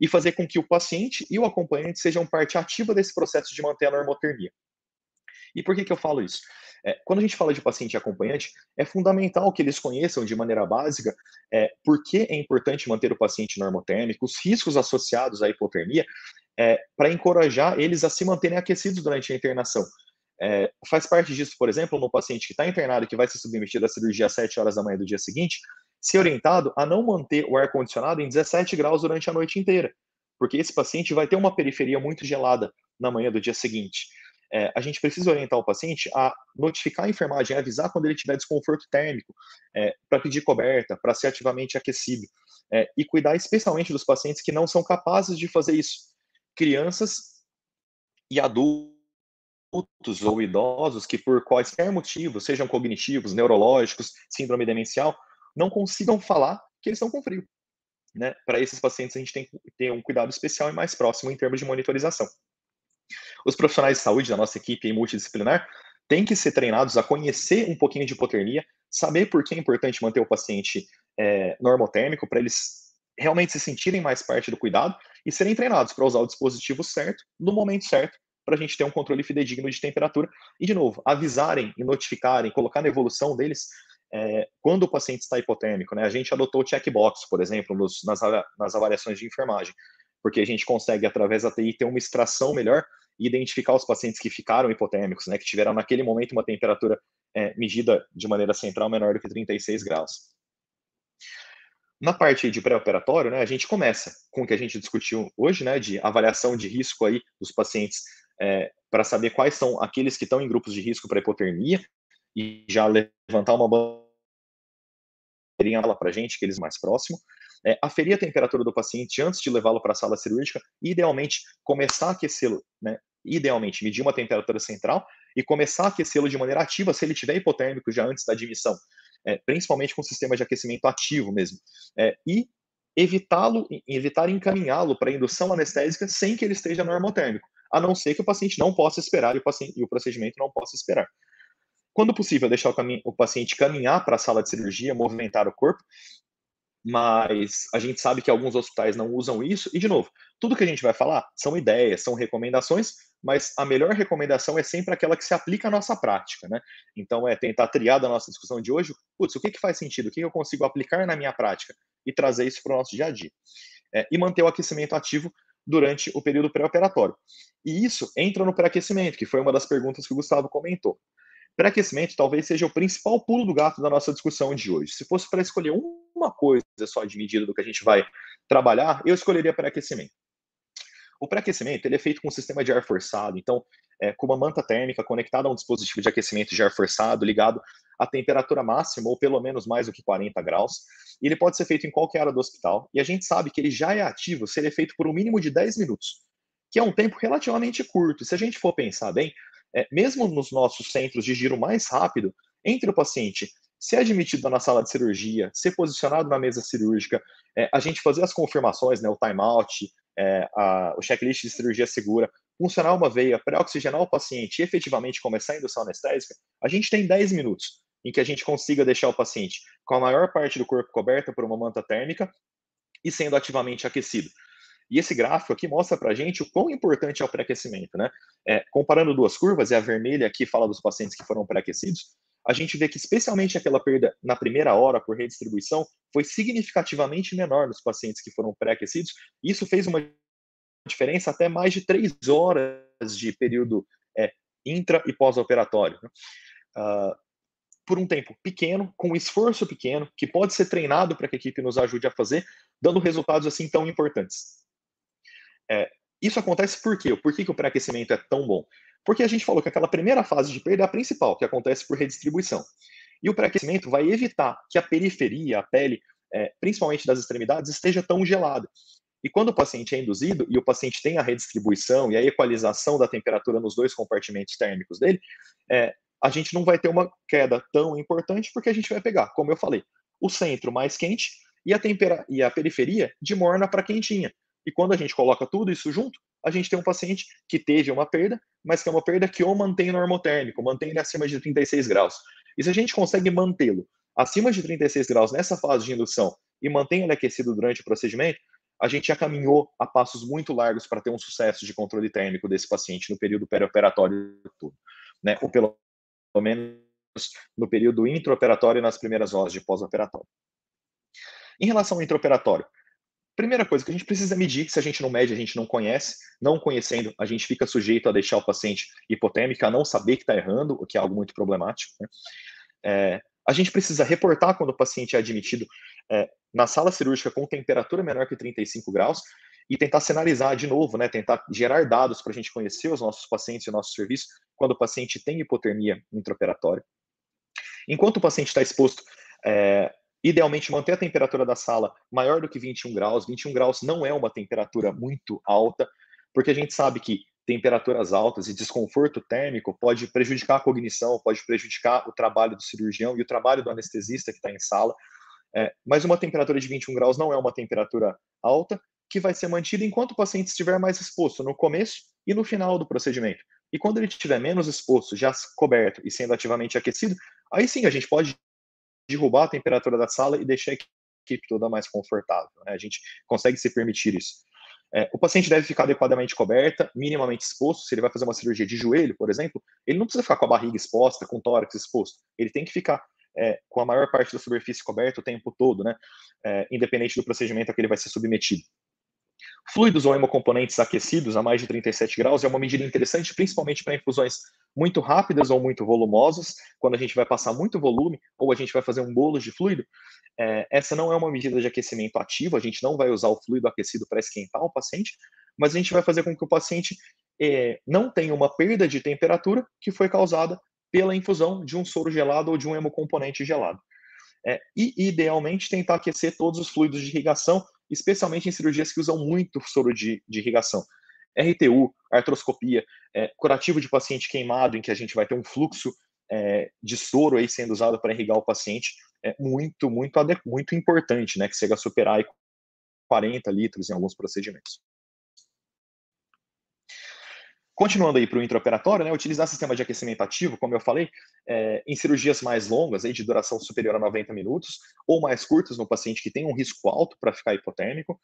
e fazer com que o paciente e o acompanhante sejam parte ativa desse processo de manter a normotermia. E por que, que eu falo isso? É, quando a gente fala de paciente acompanhante, é fundamental que eles conheçam de maneira básica é, por que é importante manter o paciente normotérmico, os riscos associados à hipotermia, é, para encorajar eles a se manterem aquecidos durante a internação. É, faz parte disso, por exemplo, no paciente que está internado e que vai ser submetido à cirurgia às 7 horas da manhã do dia seguinte, ser orientado a não manter o ar-condicionado em 17 graus durante a noite inteira, porque esse paciente vai ter uma periferia muito gelada na manhã do dia seguinte é, a gente precisa orientar o paciente a notificar a enfermagem, avisar quando ele tiver desconforto térmico, é, para pedir coberta, para ser ativamente aquecido, é, e cuidar especialmente dos pacientes que não são capazes de fazer isso. Crianças e adultos ou idosos que, por quaisquer motivos, sejam cognitivos, neurológicos, síndrome demencial, não consigam falar que eles estão com frio. Né? Para esses pacientes, a gente tem que ter um cuidado especial e mais próximo em termos de monitorização. Os profissionais de saúde da nossa equipe multidisciplinar têm que ser treinados a conhecer um pouquinho de hipotermia, saber por que é importante manter o paciente é, normotérmico, para eles realmente se sentirem mais parte do cuidado e serem treinados para usar o dispositivo certo, no momento certo, para a gente ter um controle fidedigno de temperatura. E, de novo, avisarem e notificarem, colocar na evolução deles é, quando o paciente está hipotérmico. Né? A gente adotou o checkbox, por exemplo, nos, nas, nas avaliações de enfermagem, porque a gente consegue, através da TI, ter uma extração melhor e identificar os pacientes que ficaram hipotérmicos, né, que tiveram naquele momento uma temperatura é, medida de maneira central menor do que 36 graus. Na parte de pré-operatório, né, a gente começa com o que a gente discutiu hoje, né, de avaliação de risco aí dos pacientes é, para saber quais são aqueles que estão em grupos de risco para hipotermia e já levantar uma bandeirinha para a gente, que eles mais próximo. É, aferir a temperatura do paciente antes de levá-lo para a sala cirúrgica, e idealmente começar a aquecê-lo, né? Idealmente medir uma temperatura central e começar a aquecê-lo de maneira ativa se ele tiver hipotérmico já antes da admissão é, principalmente com sistema de aquecimento ativo mesmo, é, e evitá-lo, evitar encaminhá-lo para indução anestésica sem que ele esteja normotérmico, a não ser que o paciente não possa esperar e o, paciente, e o procedimento não possa esperar. Quando possível, deixar o, o paciente caminhar para a sala de cirurgia, movimentar o corpo, mas a gente sabe que alguns hospitais não usam isso, e de novo, tudo que a gente vai falar são ideias, são recomendações, mas a melhor recomendação é sempre aquela que se aplica à nossa prática, né? Então, é tentar triar da nossa discussão de hoje, putz, o que, que faz sentido, o que, que eu consigo aplicar na minha prática e trazer isso para o nosso dia a dia. É, e manter o aquecimento ativo durante o período pré-operatório. E isso entra no pré-aquecimento, que foi uma das perguntas que o Gustavo comentou. Pré-aquecimento talvez seja o principal pulo do gato da nossa discussão de hoje. Se fosse para escolher uma coisa só de medida do que a gente vai trabalhar, eu escolheria pré-aquecimento. O pré-aquecimento ele é feito com um sistema de ar forçado, então, é, com uma manta térmica conectada a um dispositivo de aquecimento de ar forçado ligado à temperatura máxima, ou pelo menos mais do que 40 graus. E ele pode ser feito em qualquer área do hospital. E a gente sabe que ele já é ativo se ele é feito por um mínimo de 10 minutos, que é um tempo relativamente curto. Se a gente for pensar bem, é, mesmo nos nossos centros de giro mais rápido, entre o paciente ser admitido na sala de cirurgia, ser posicionado na mesa cirúrgica, é, a gente fazer as confirmações, né, o timeout, é, a, o checklist de cirurgia segura, funcionar uma veia, pré-oxigenar o paciente e efetivamente começar a indução anestésica, a gente tem 10 minutos em que a gente consiga deixar o paciente com a maior parte do corpo coberta por uma manta térmica e sendo ativamente aquecido. E esse gráfico aqui mostra para a gente o quão importante é o pré-aquecimento. Né? É, comparando duas curvas, e a vermelha aqui fala dos pacientes que foram pré-aquecidos, a gente vê que especialmente aquela perda na primeira hora por redistribuição foi significativamente menor nos pacientes que foram pré-aquecidos. Isso fez uma diferença até mais de três horas de período é, intra e pós-operatório. Uh, por um tempo pequeno, com um esforço pequeno, que pode ser treinado para que a equipe nos ajude a fazer, dando resultados assim tão importantes. É, isso acontece por quê? Por que, que o pré-aquecimento é tão bom? Porque a gente falou que aquela primeira fase de perda é a principal, que acontece por redistribuição. E o pré-aquecimento vai evitar que a periferia, a pele, é, principalmente das extremidades, esteja tão gelada. E quando o paciente é induzido e o paciente tem a redistribuição e a equalização da temperatura nos dois compartimentos térmicos dele, é, a gente não vai ter uma queda tão importante porque a gente vai pegar, como eu falei, o centro mais quente e a, e a periferia de morna para quentinha. E quando a gente coloca tudo isso junto, a gente tem um paciente que teve uma perda, mas que é uma perda que ou mantém normotérmico, mantém ele acima de 36 graus. E se a gente consegue mantê-lo acima de 36 graus nessa fase de indução e mantém ele aquecido durante o procedimento, a gente já caminhou a passos muito largos para ter um sucesso de controle térmico desse paciente no período perioperatório todo, né? Ou pelo menos no período intraoperatório e nas primeiras horas de pós-operatório. Em relação ao intraoperatório, Primeira coisa que a gente precisa medir, se a gente não mede, a gente não conhece. Não conhecendo, a gente fica sujeito a deixar o paciente hipotérmico, a não saber que está errando, o que é algo muito problemático. Né? É, a gente precisa reportar quando o paciente é admitido é, na sala cirúrgica com temperatura menor que 35 graus e tentar sinalizar de novo, né, tentar gerar dados para a gente conhecer os nossos pacientes e o nosso serviço quando o paciente tem hipotermia intraoperatória. Enquanto o paciente está exposto é, Idealmente, manter a temperatura da sala maior do que 21 graus. 21 graus não é uma temperatura muito alta, porque a gente sabe que temperaturas altas e desconforto térmico pode prejudicar a cognição, pode prejudicar o trabalho do cirurgião e o trabalho do anestesista que está em sala. É, mas uma temperatura de 21 graus não é uma temperatura alta que vai ser mantida enquanto o paciente estiver mais exposto no começo e no final do procedimento. E quando ele estiver menos exposto, já coberto e sendo ativamente aquecido, aí sim a gente pode derrubar a temperatura da sala e deixar a equipe toda mais confortável. Né? A gente consegue se permitir isso. É, o paciente deve ficar adequadamente coberta, minimamente exposto. Se ele vai fazer uma cirurgia de joelho, por exemplo, ele não precisa ficar com a barriga exposta, com o tórax exposto. Ele tem que ficar é, com a maior parte da superfície coberta o tempo todo, né? É, independente do procedimento a que ele vai ser submetido. Fluidos ou hemocomponentes aquecidos a mais de 37 graus é uma medida interessante, principalmente para infusões muito rápidas ou muito volumosas, quando a gente vai passar muito volume ou a gente vai fazer um bolo de fluido. É, essa não é uma medida de aquecimento ativo, a gente não vai usar o fluido aquecido para esquentar o paciente, mas a gente vai fazer com que o paciente é, não tenha uma perda de temperatura que foi causada pela infusão de um soro gelado ou de um hemocomponente gelado. É, e, idealmente, tentar aquecer todos os fluidos de irrigação, especialmente em cirurgias que usam muito soro de, de irrigação. RTU, artroscopia, é, curativo de paciente queimado, em que a gente vai ter um fluxo é, de soro aí sendo usado para irrigar o paciente, é muito, muito, muito importante, né, que chega a superar 40 litros em alguns procedimentos. Continuando aí para o intraoperatório, né, utilizar sistema de aquecimento ativo, como eu falei, é, em cirurgias mais longas, aí, de duração superior a 90 minutos, ou mais curtas no paciente que tem um risco alto para ficar hipotérmico.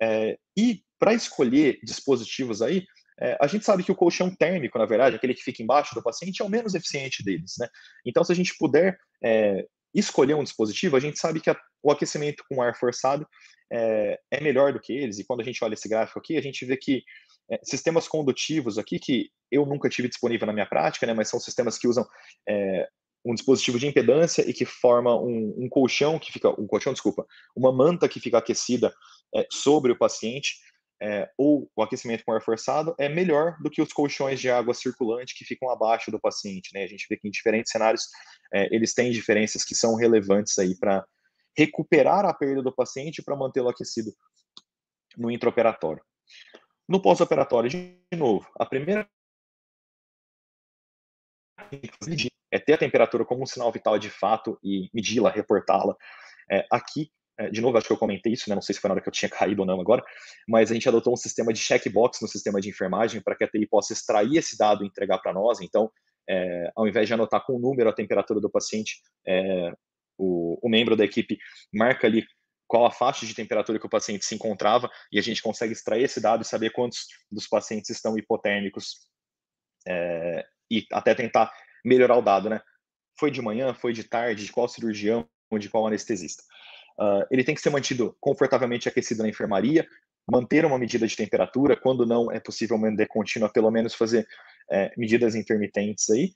É, e para escolher dispositivos aí, é, a gente sabe que o colchão térmico, na verdade, aquele que fica embaixo do paciente, é o menos eficiente deles. Né? Então, se a gente puder é, escolher um dispositivo, a gente sabe que a, o aquecimento com ar forçado é, é melhor do que eles. E quando a gente olha esse gráfico aqui, a gente vê que é, sistemas condutivos aqui, que eu nunca tive disponível na minha prática, né, mas são sistemas que usam é, um dispositivo de impedância e que forma um, um, colchão que fica, um colchão, desculpa, uma manta que fica aquecida é, sobre o paciente, é, ou o aquecimento com ar forçado, é melhor do que os colchões de água circulante que ficam abaixo do paciente. Né? A gente vê que em diferentes cenários é, eles têm diferenças que são relevantes aí para recuperar a perda do paciente para mantê-lo aquecido no intraoperatório. No pós-operatório, de novo, a primeira é ter a temperatura como um sinal vital de fato e medi-la, reportá-la. É, aqui, é, de novo, acho que eu comentei isso, né? não sei se foi na hora que eu tinha caído ou não agora, mas a gente adotou um sistema de checkbox no sistema de enfermagem para que a TI possa extrair esse dado e entregar para nós. Então, é, ao invés de anotar com o número a temperatura do paciente, é, o, o membro da equipe marca ali qual a faixa de temperatura que o paciente se encontrava, e a gente consegue extrair esse dado e saber quantos dos pacientes estão hipotérmicos é, e até tentar melhorar o dado, né? Foi de manhã, foi de tarde, de qual cirurgião, de qual anestesista. Uh, ele tem que ser mantido confortavelmente aquecido na enfermaria, manter uma medida de temperatura, quando não é possível manter contínua, pelo menos fazer é, medidas intermitentes aí.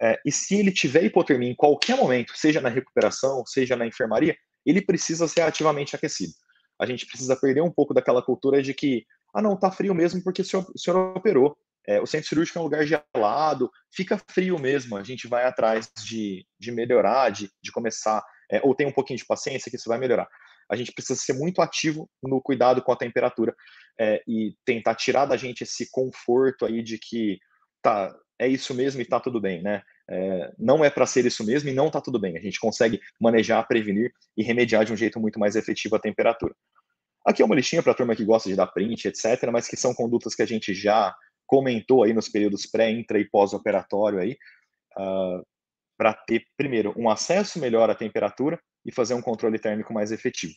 É, e se ele tiver hipotermia em qualquer momento, seja na recuperação, seja na enfermaria, ele precisa ser ativamente aquecido. A gente precisa perder um pouco daquela cultura de que, ah, não, tá frio mesmo porque o senhor, o senhor operou. É, o centro cirúrgico é um lugar gelado, fica frio mesmo, a gente vai atrás de, de melhorar, de, de começar, é, ou tem um pouquinho de paciência que isso vai melhorar. A gente precisa ser muito ativo no cuidado com a temperatura é, e tentar tirar da gente esse conforto aí de que tá, é isso mesmo e tá tudo bem, né? É, não é para ser isso mesmo e não está tudo bem. A gente consegue manejar, prevenir e remediar de um jeito muito mais efetivo a temperatura. Aqui é uma listinha para a turma que gosta de dar print, etc., mas que são condutas que a gente já comentou aí nos períodos pré, intra e pós-operatório aí, uh, ah, para ter, primeiro, um acesso melhor à temperatura e fazer um controle térmico mais efetivo.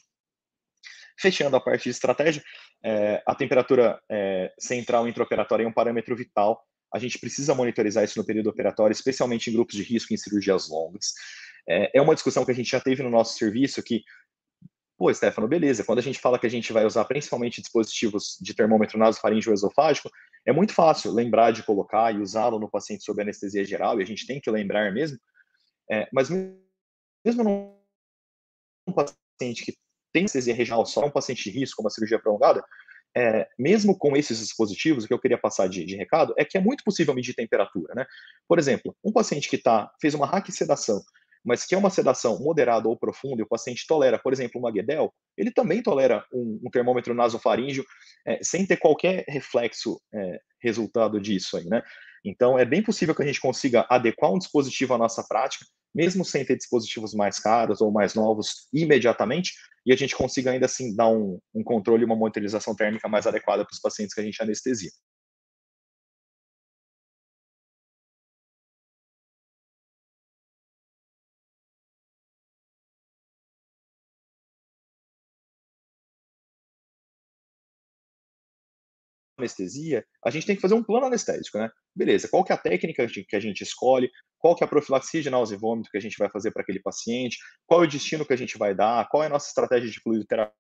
Fechando a parte de estratégia, é, a temperatura é, central intraoperatória é um parâmetro vital a gente precisa monitorizar isso no período operatório, especialmente em grupos de risco em cirurgias longas. É, é uma discussão que a gente já teve no nosso serviço que, pô, Stefano, beleza, quando a gente fala que a gente vai usar principalmente dispositivos de termômetro nasofaríngeo esofágico, é muito fácil lembrar de colocar e usá-lo no paciente sob anestesia geral, e a gente tem que lembrar mesmo, é, mas mesmo num paciente que tem anestesia regional só, um paciente de risco, uma cirurgia prolongada, é, mesmo com esses dispositivos, o que eu queria passar de, de, recado é que é muito possível medir temperatura, né? Por exemplo, um paciente que tá, fez uma raquisedação, mas que é uma sedação moderada ou profunda, e o paciente tolera, por exemplo, uma Guedel, ele também tolera um, um termômetro nasofaríngeo é, sem ter qualquer reflexo é, resultado disso aí, né? Então, é bem possível que a gente consiga adequar um dispositivo à nossa prática, mesmo sem ter dispositivos mais caros ou mais novos imediatamente, e a gente consiga ainda assim dar um, um controle e uma monitorização térmica mais adequada para os pacientes que a gente anestesia. Anestesia, a gente tem que fazer um plano anestésico, né? Beleza, qual que é a técnica que a gente escolhe, qual que é a profilaxia de náusea e vômito que a gente vai fazer para aquele paciente, qual é o destino que a gente vai dar, qual é a nossa estratégia de fluidoterapia.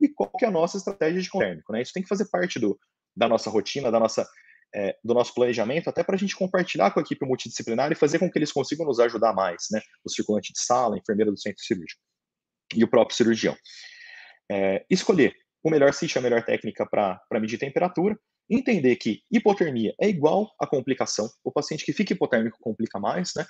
e qual que é a nossa estratégia de térmico. Né? Isso tem que fazer parte do, da nossa rotina, da nossa, é, do nosso planejamento, até para a gente compartilhar com a equipe multidisciplinar e fazer com que eles consigam nos ajudar mais, né? o circulante de sala, a enfermeira do centro cirúrgico e o próprio cirurgião. É, escolher o melhor sítio, a melhor técnica para medir temperatura, entender que hipotermia é igual a complicação, o paciente que fica hipotérmico complica mais, né?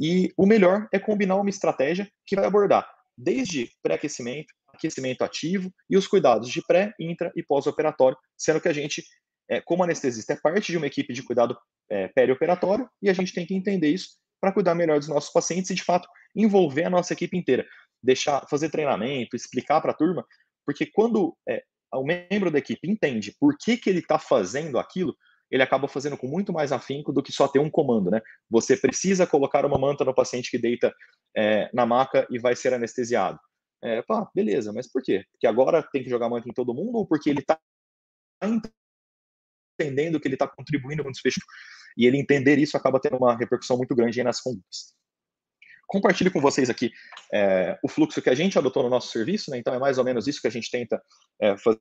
E o melhor é combinar uma estratégia que vai abordar desde pré-aquecimento, aquecimento ativo e os cuidados de pré, intra e pós-operatório, sendo que a gente, é, como anestesista, é parte de uma equipe de cuidado é, perioperatório e a gente tem que entender isso para cuidar melhor dos nossos pacientes e, de fato, envolver a nossa equipe inteira. Deixar, fazer treinamento, explicar para a turma, porque quando é, o membro da equipe entende por que, que ele está fazendo aquilo, ele acaba fazendo com muito mais afinco do que só ter um comando, né? Você precisa colocar uma manta no paciente que deita é, na maca e vai ser anestesiado. É, pá, beleza, mas por quê? Porque agora tem que jogar manta em todo mundo ou porque ele está entendendo que ele está contribuindo com o desfecho e ele entender isso acaba tendo uma repercussão muito grande nas condutas. Compartilho com vocês aqui é, o fluxo que a gente adotou no nosso serviço, né? então é mais ou menos isso que a gente tenta é, fazer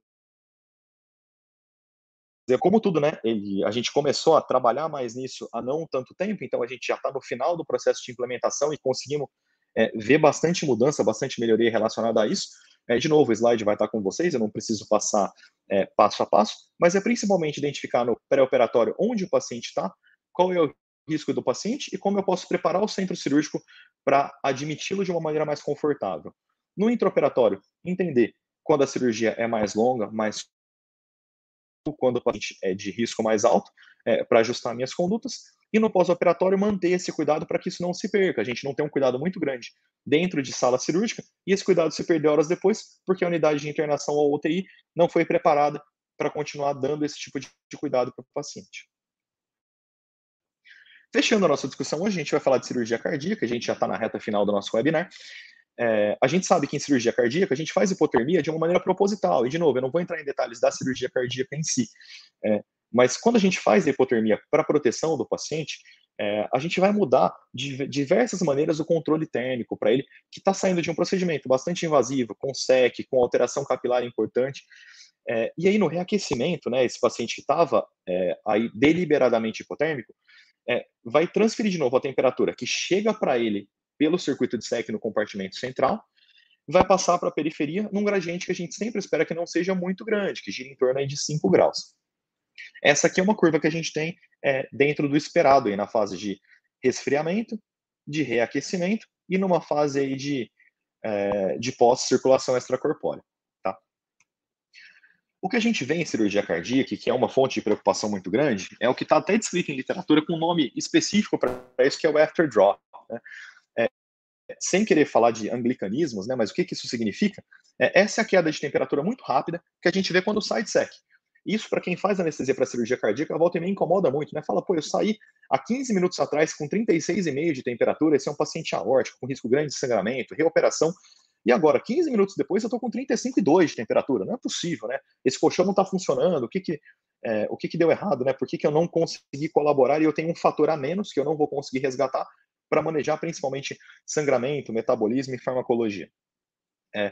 como tudo, né? Ele, a gente começou a trabalhar mais nisso há não tanto tempo, então a gente já está no final do processo de implementação e conseguimos é, ver bastante mudança, bastante melhoria relacionada a isso. É, de novo, o slide vai estar com vocês, eu não preciso passar é, passo a passo, mas é principalmente identificar no pré-operatório onde o paciente está, qual é o risco do paciente e como eu posso preparar o centro cirúrgico para admiti-lo de uma maneira mais confortável. No intraoperatório, entender quando a cirurgia é mais longa, mais quando o paciente é de risco mais alto, é, para ajustar minhas condutas, e no pós-operatório manter esse cuidado para que isso não se perca. A gente não tem um cuidado muito grande dentro de sala cirúrgica e esse cuidado se perdeu horas depois porque a unidade de internação ou UTI não foi preparada para continuar dando esse tipo de cuidado para o paciente. Fechando a nossa discussão hoje, a gente vai falar de cirurgia cardíaca, a gente já está na reta final do nosso webinar. É, a gente sabe que em cirurgia cardíaca a gente faz hipotermia de uma maneira proposital, e de novo, eu não vou entrar em detalhes da cirurgia cardíaca em si, é, mas quando a gente faz a hipotermia para proteção do paciente, é, a gente vai mudar de diversas maneiras o controle térmico para ele, que está saindo de um procedimento bastante invasivo, com SEC, com alteração capilar importante. É, e aí, no reaquecimento, né, esse paciente que estava é, aí deliberadamente hipotérmico, é, vai transferir de novo a temperatura que chega para ele pelo circuito de SEC no compartimento central, vai passar para a periferia num gradiente que a gente sempre espera que não seja muito grande, que gira em torno de 5 graus. Essa aqui é uma curva que a gente tem é, dentro do esperado aí na fase de resfriamento, de reaquecimento e numa fase aí de, é, de pós-circulação extracorpórea. O que a gente vê em cirurgia cardíaca, que é uma fonte de preocupação muito grande, é o que está até descrito em literatura com um nome específico para isso, que é o after draw. Né? É, sem querer falar de anglicanismos, né, mas o que, que isso significa? É, essa é a queda de temperatura muito rápida que a gente vê quando sai de SEC. Isso, para quem faz anestesia para cirurgia cardíaca, volta e meia incomoda muito, né? Fala, pô, eu saí há 15 minutos atrás com 36,5 de temperatura, esse é um paciente aórtico, com risco grande de sangramento, reoperação, e agora, 15 minutos depois, eu estou com 35,2 de temperatura. Não é possível, né? Esse colchão não está funcionando, o que que, é, o que que deu errado, né? Por que, que eu não consegui colaborar e eu tenho um fator a menos que eu não vou conseguir resgatar para manejar principalmente sangramento, metabolismo e farmacologia? É,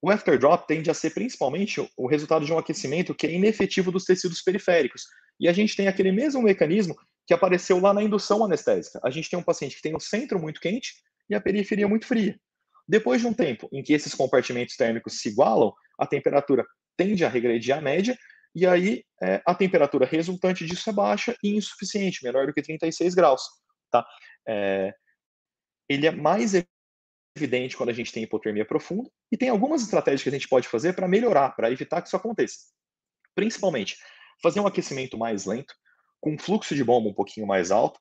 o afterdrop tende a ser principalmente o resultado de um aquecimento que é inefetivo dos tecidos periféricos. E a gente tem aquele mesmo mecanismo que apareceu lá na indução anestésica. A gente tem um paciente que tem o centro muito quente e a periferia muito fria. Depois de um tempo em que esses compartimentos térmicos se igualam, a temperatura tende a regredir à média, e aí é, a temperatura resultante disso é baixa e insuficiente, menor do que 36 graus. Tá? É, ele é mais evidente quando a gente tem hipotermia profunda, e tem algumas estratégias que a gente pode fazer para melhorar, para evitar que isso aconteça. Principalmente, fazer um aquecimento mais lento, com um fluxo de bomba um pouquinho mais alto,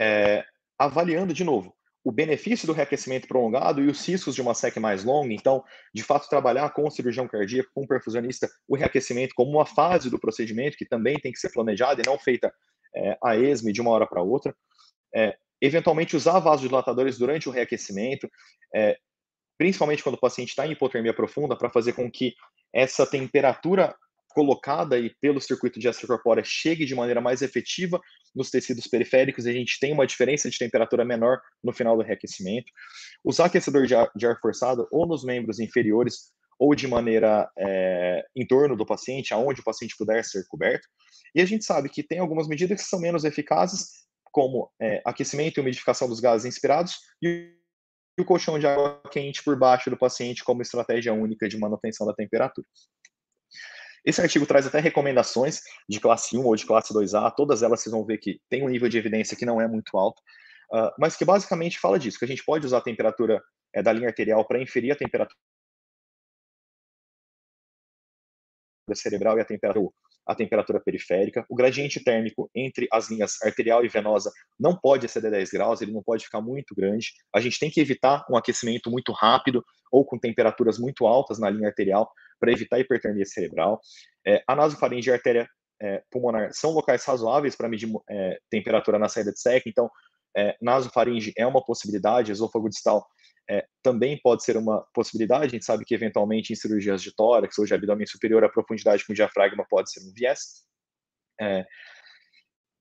é, avaliando de novo o benefício do reaquecimento prolongado e os riscos de uma SEC mais longa. Então, de fato, trabalhar com o cirurgião cardíaco, com o perfusionista, o reaquecimento como uma fase do procedimento que também tem que ser planejada e não feita é, a esmo de uma hora para outra. É, eventualmente usar vasodilatadores durante o reaquecimento, é, principalmente quando o paciente está em hipotermia profunda, para fazer com que essa temperatura colocada aí pelo circuito de extracorpórea chegue de maneira mais efetiva nos tecidos periféricos e a gente tem uma diferença de temperatura menor no final do reaquecimento. Usar aquecedor de ar, de ar forçado ou nos membros inferiores ou de maneira é, em torno do paciente, aonde o paciente puder ser coberto. E a gente sabe que tem algumas medidas que são menos eficazes, como é, aquecimento e umidificação dos gases inspirados e o colchão de água quente por baixo do paciente como estratégia única de manutenção da temperatura. Esse artigo traz até recomendações de classe 1 ou de classe 2A, todas elas vocês vão ver que tem um nível de evidência que não é muito alto, uh, mas que basicamente fala disso, que a gente pode usar a temperatura é, da linha arterial para inferir a temperatura cerebral e a temperatura, a temperatura periférica. O gradiente térmico entre as linhas arterial e venosa não pode exceder 10 graus, ele não pode ficar muito grande. A gente tem que evitar um aquecimento muito rápido ou com temperaturas muito altas na linha arterial para evitar hipertermia cerebral. É, a nasofaringe e a artéria é, pulmonar são locais razoáveis para medir é, temperatura na saída de SEC, então é, nasofaringe é uma possibilidade, esôfago distal é, também pode ser uma possibilidade. A gente sabe que, eventualmente, em cirurgias de tórax ou de abdômen superior, a profundidade com diafragma pode ser um viés. É,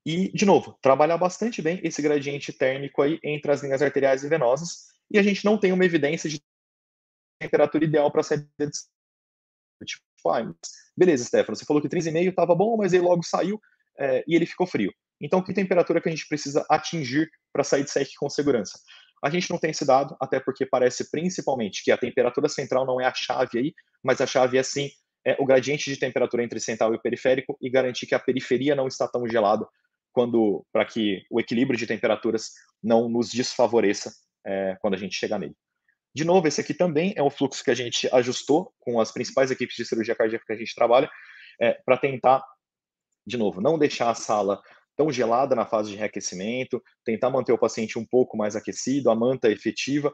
e, de novo, trabalhar bastante bem esse gradiente térmico aí entre as linhas arteriais e venosas. E a gente não tem uma evidência de temperatura ideal para sair de tipo, ah, beleza, Stefano, você falou que 3,5 estava bom, mas ele logo saiu é, e ele ficou frio. Então, que temperatura que a gente precisa atingir para sair de SEC com segurança? A gente não tem esse dado, até porque parece principalmente que a temperatura central não é a chave aí, mas a chave é sim é, o gradiente de temperatura entre central e periférico e garantir que a periferia não está tão gelada quando para que o equilíbrio de temperaturas não nos desfavoreça é, quando a gente chegar nele. De novo, esse aqui também é um fluxo que a gente ajustou com as principais equipes de cirurgia cardíaca que a gente trabalha, é, para tentar, de novo, não deixar a sala tão gelada na fase de reaquecimento, tentar manter o paciente um pouco mais aquecido, a manta efetiva,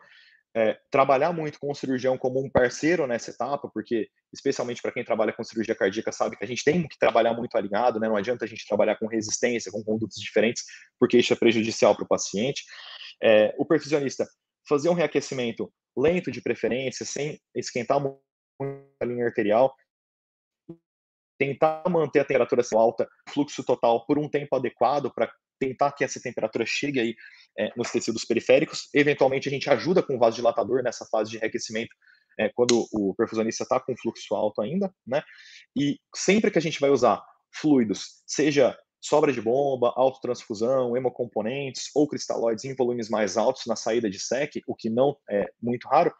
é, trabalhar muito com o cirurgião como um parceiro nessa etapa, porque, especialmente para quem trabalha com cirurgia cardíaca, sabe que a gente tem que trabalhar muito alinhado, né? não adianta a gente trabalhar com resistência, com condutos diferentes, porque isso é prejudicial para o paciente. É, o perfusionista, fazer um reaquecimento lento de preferência, sem esquentar muito a linha arterial, tentar manter a temperatura alta, fluxo total por um tempo adequado para tentar que essa temperatura chegue aí é, nos tecidos periféricos. Eventualmente a gente ajuda com o vasodilatador nessa fase de reaquecimento é, quando o perfusionista está com fluxo alto ainda, né? E sempre que a gente vai usar fluidos, seja sobra de bomba, autotransfusão, hemocomponentes ou cristalóides em volumes mais altos na saída de SEC, o que não é muito raro,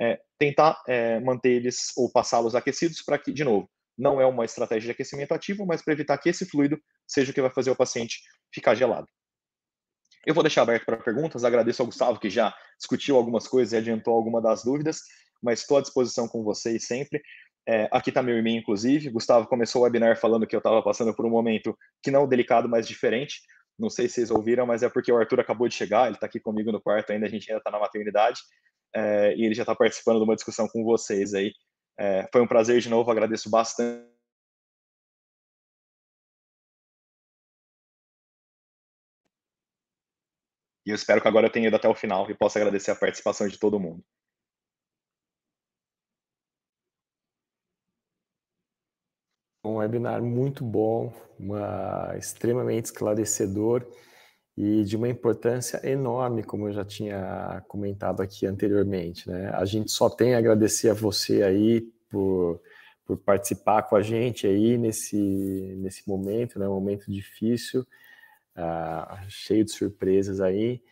é, tentar é, manter eles ou passá-los aquecidos para que, de novo, não é uma estratégia de aquecimento ativo, mas para evitar que esse fluido seja o que vai fazer o paciente ficar gelado. Eu vou deixar aberto para perguntas, agradeço ao Gustavo que já discutiu algumas coisas e adiantou alguma das dúvidas, mas estou à disposição com vocês sempre. É, aqui está meu e-mail, inclusive. Gustavo começou o webinar falando que eu estava passando por um momento que não delicado, mas diferente. Não sei se vocês ouviram, mas é porque o Arthur acabou de chegar, ele está aqui comigo no quarto ainda, a gente ainda está na maternidade, é, e ele já está participando de uma discussão com vocês aí é, foi um prazer de novo, agradeço bastante. E eu espero que agora eu tenha ido até o final e possa agradecer a participação de todo mundo. Um webinar muito bom, uma, extremamente esclarecedor e de uma importância enorme, como eu já tinha comentado aqui anteriormente. Né? A gente só tem a agradecer a você aí por, por participar com a gente aí nesse, nesse momento, né? um momento difícil, uh, cheio de surpresas aí,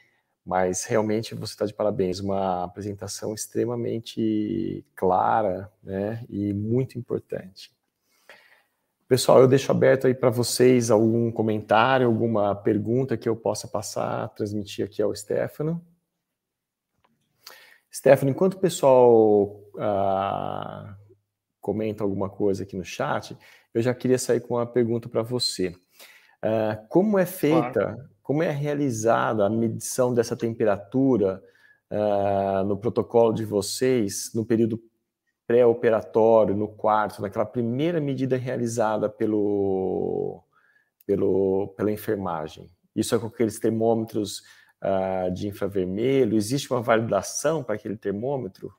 mas realmente você está de parabéns, uma apresentação extremamente clara né? e muito importante. Pessoal, eu deixo aberto aí para vocês algum comentário, alguma pergunta que eu possa passar, transmitir aqui ao Stefano. Stefano, enquanto o pessoal ah, comenta alguma coisa aqui no chat, eu já queria sair com uma pergunta para você. Ah, como é feita, claro. como é realizada a medição dessa temperatura ah, no protocolo de vocês no período pré-operatório, no quarto, naquela primeira medida realizada pelo, pelo, pela enfermagem. Isso é com aqueles termômetros uh, de infravermelho? Existe uma validação para aquele termômetro?